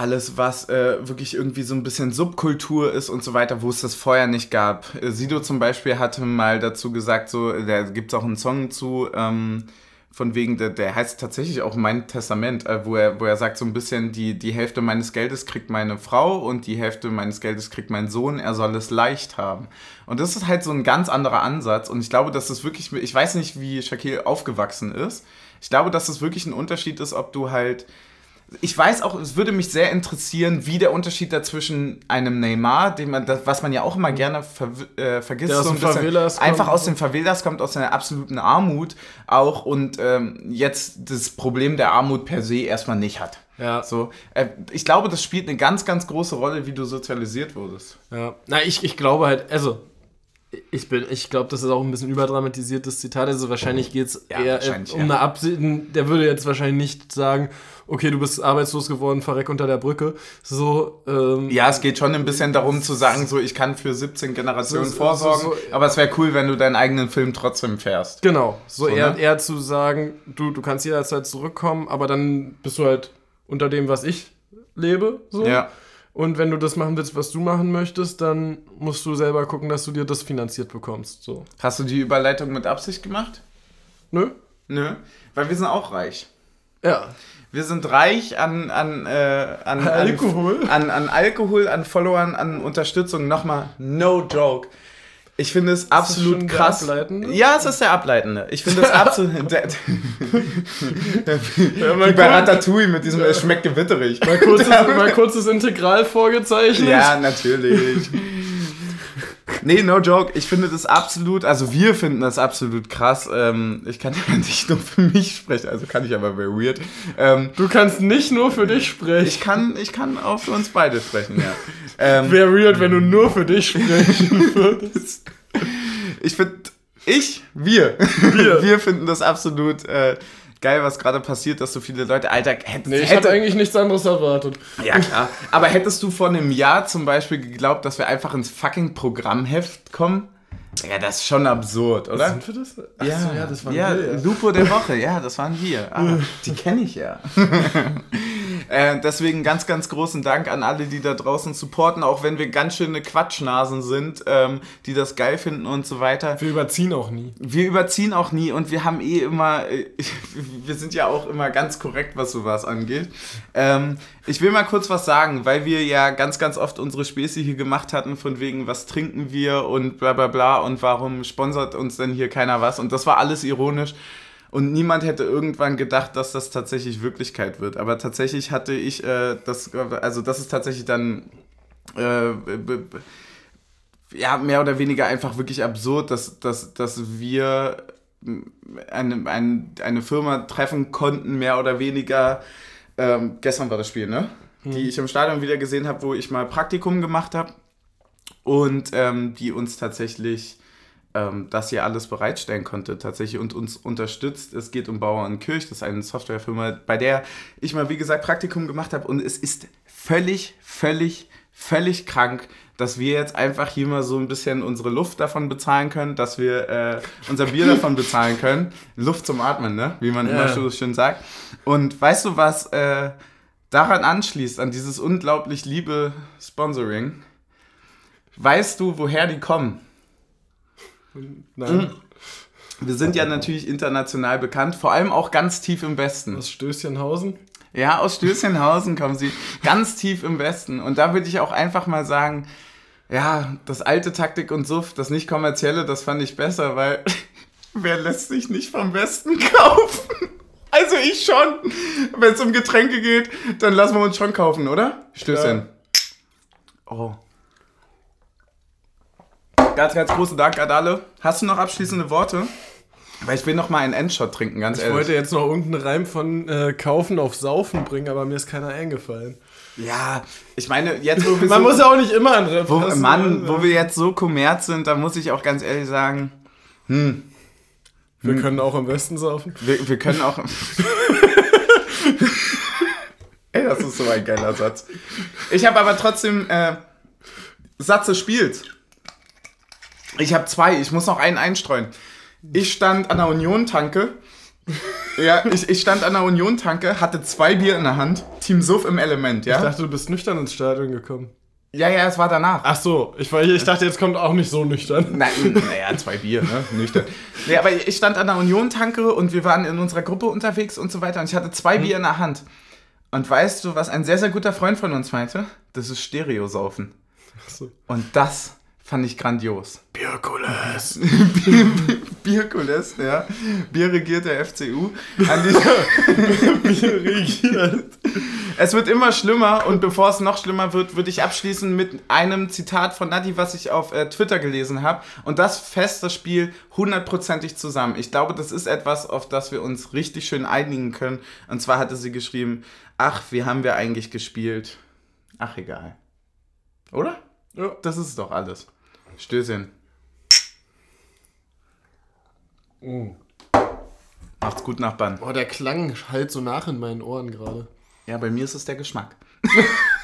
alles, was äh, wirklich irgendwie so ein bisschen Subkultur ist und so weiter, wo es das vorher nicht gab. Sido zum Beispiel hatte mal dazu gesagt, so, da gibt es auch einen Song zu, ähm, von wegen, der, der heißt tatsächlich auch mein Testament, äh, wo, er, wo er sagt so ein bisschen, die, die Hälfte meines Geldes kriegt meine Frau und die Hälfte meines Geldes kriegt mein Sohn, er soll es leicht haben. Und das ist halt so ein ganz anderer Ansatz und ich glaube, dass es wirklich, ich weiß nicht, wie Shaquille aufgewachsen ist, ich glaube, dass es wirklich ein Unterschied ist, ob du halt ich weiß auch, es würde mich sehr interessieren, wie der Unterschied dazwischen einem Neymar, den man, das, was man ja auch immer gerne ver, äh, vergisst, so ein bisschen, einfach aus den Favelas kommt, aus einer absoluten Armut auch und ähm, jetzt das Problem der Armut per se erstmal nicht hat. Ja. So, äh, ich glaube, das spielt eine ganz, ganz große Rolle, wie du sozialisiert wurdest. Ja. Na, ich, ich glaube halt, also ich, ich glaube, das ist auch ein bisschen überdramatisiertes Zitat. Also wahrscheinlich geht es ja, eher um ja. eine Absicht. Der würde jetzt wahrscheinlich nicht sagen, okay, du bist arbeitslos geworden, verreck unter der Brücke. So, ähm, ja, es geht schon ein bisschen darum zu sagen, so ich kann für 17 Generationen so, vorsorgen, so, so, aber es wäre cool, wenn du deinen eigenen Film trotzdem fährst. Genau, so, eher, ne? eher zu sagen, du, du kannst jederzeit zurückkommen, aber dann bist du halt unter dem, was ich lebe. So. Ja. Und wenn du das machen willst, was du machen möchtest, dann musst du selber gucken, dass du dir das finanziert bekommst. So. Hast du die Überleitung mit Absicht gemacht? Nö. Nö, weil wir sind auch reich. Ja. Wir sind reich an, an, äh, an, Alkohol. An, an, Alkohol, an Followern, an Unterstützung. Nochmal, no joke. Ich finde es absolut krass. Ja, es ist der ableitende. Ich finde es absolut. der, ja, Wie bei Ratatouille mit diesem, es schmeckt gewitterig. Mal kurzes, mal kurzes Integral vorgezeichnet. Ja, natürlich. Nee, no joke. Ich finde das absolut, also wir finden das absolut krass. Ähm, ich kann ja nicht nur für mich sprechen, also kann ich aber very weird. Ähm, du kannst nicht nur für dich sprechen. Ich kann, ich kann auch für uns beide sprechen, ja. Ähm, Wäre weird, wenn du nur für dich sprechen würdest. ich finde, ich, wir, wir, wir finden das absolut äh, geil, was gerade passiert, dass so viele Leute, Alter, hättest nee, ich hätte eigentlich nichts anderes erwartet. Ja, klar. Aber hättest du vor einem Jahr zum Beispiel geglaubt, dass wir einfach ins fucking Programmheft kommen? Ja, das ist schon absurd, oder? Sind wir das? Ach ja, so, ja, das waren ja, wir. Ja. Lupo der Woche, ja, das waren wir. Ah, die kenne ich ja. Äh, deswegen ganz, ganz großen Dank an alle, die da draußen supporten, auch wenn wir ganz schöne Quatschnasen sind, ähm, die das geil finden und so weiter. Wir überziehen auch nie. Wir überziehen auch nie und wir haben eh immer, äh, wir sind ja auch immer ganz korrekt, was sowas angeht. Ähm, ich will mal kurz was sagen, weil wir ja ganz, ganz oft unsere Späße hier gemacht hatten, von wegen, was trinken wir und bla bla bla und warum sponsert uns denn hier keiner was und das war alles ironisch. Und niemand hätte irgendwann gedacht, dass das tatsächlich Wirklichkeit wird. Aber tatsächlich hatte ich äh, das, also das ist tatsächlich dann äh, ja, mehr oder weniger einfach wirklich absurd, dass, dass, dass wir eine, eine, eine Firma treffen konnten, mehr oder weniger. Ähm, gestern war das Spiel, ne? Mhm. Die ich im Stadion wieder gesehen habe, wo ich mal Praktikum gemacht habe. Und ähm, die uns tatsächlich ähm, das hier alles bereitstellen konnte tatsächlich und uns unterstützt. Es geht um Bauer und Kirch, das ist eine Softwarefirma, bei der ich mal, wie gesagt, Praktikum gemacht habe und es ist völlig, völlig, völlig krank, dass wir jetzt einfach hier mal so ein bisschen unsere Luft davon bezahlen können, dass wir äh, unser Bier davon bezahlen können. Luft zum Atmen, ne? Wie man ja. immer so schön sagt. Und weißt du, was äh, daran anschließt, an dieses unglaublich liebe Sponsoring? Weißt du, woher die kommen? Nein. Mhm. Wir sind ja natürlich international bekannt, vor allem auch ganz tief im Westen. Aus Stößchenhausen? Ja, aus Stößchenhausen kommen sie. Ganz tief im Westen. Und da würde ich auch einfach mal sagen, ja, das alte Taktik und Suff, das nicht kommerzielle, das fand ich besser, weil wer lässt sich nicht vom Westen kaufen? Also ich schon. Wenn es um Getränke geht, dann lassen wir uns schon kaufen, oder? Stößchen. Ja. Oh. Ganz, ganz großen Dank an alle. Hast du noch abschließende Worte? Weil ich will noch mal einen Endshot trinken, ganz Ich ehrlich. wollte jetzt noch irgendeinen Reim von äh, Kaufen auf Saufen bringen, aber mir ist keiner eingefallen. Ja, ich meine, jetzt wo wir Man so, muss ja auch nicht immer Rap wo, passen, Mann, ne? wo wir jetzt so kommerz sind, da muss ich auch ganz ehrlich sagen, Wir können auch am besten saufen. wir, wir können auch. Ey, das ist so ein geiler Satz. Ich habe aber trotzdem äh, Satze spielt. Ich habe zwei, ich muss noch einen einstreuen. Ich stand an der Union-Tanke. Ja, ich, ich stand an der Union-Tanke, hatte zwei Bier in der Hand, Team Suff im Element, ja? Ich dachte, du bist nüchtern ins Stadion gekommen. ja, ja, es war danach. Ach so, ich, ich dachte, jetzt kommt auch nicht so nüchtern. Nein, naja, zwei Bier, ne? Nüchtern. Nee, aber ich stand an der Union-Tanke und wir waren in unserer Gruppe unterwegs und so weiter und ich hatte zwei Bier in der Hand. Und weißt du, was ein sehr, sehr guter Freund von uns meinte? Das ist Stereo-Saufen. Ach so. Und das fand ich grandios. Bierkulas. Bierkulis, ja. Bier regiert der FCU. An Bier regiert. Es wird immer schlimmer und bevor es noch schlimmer wird, würde ich abschließen mit einem Zitat von Nadi, was ich auf äh, Twitter gelesen habe. Und das fasst das Spiel hundertprozentig zusammen. Ich glaube, das ist etwas, auf das wir uns richtig schön einigen können. Und zwar hatte sie geschrieben, ach, wie haben wir eigentlich gespielt? Ach, egal. Oder? Ja. Das ist doch alles. Stößchen. Macht's gut, Nachbarn. Oh, der Klang halt so nach in meinen Ohren gerade. Ja, bei mir ist es der Geschmack.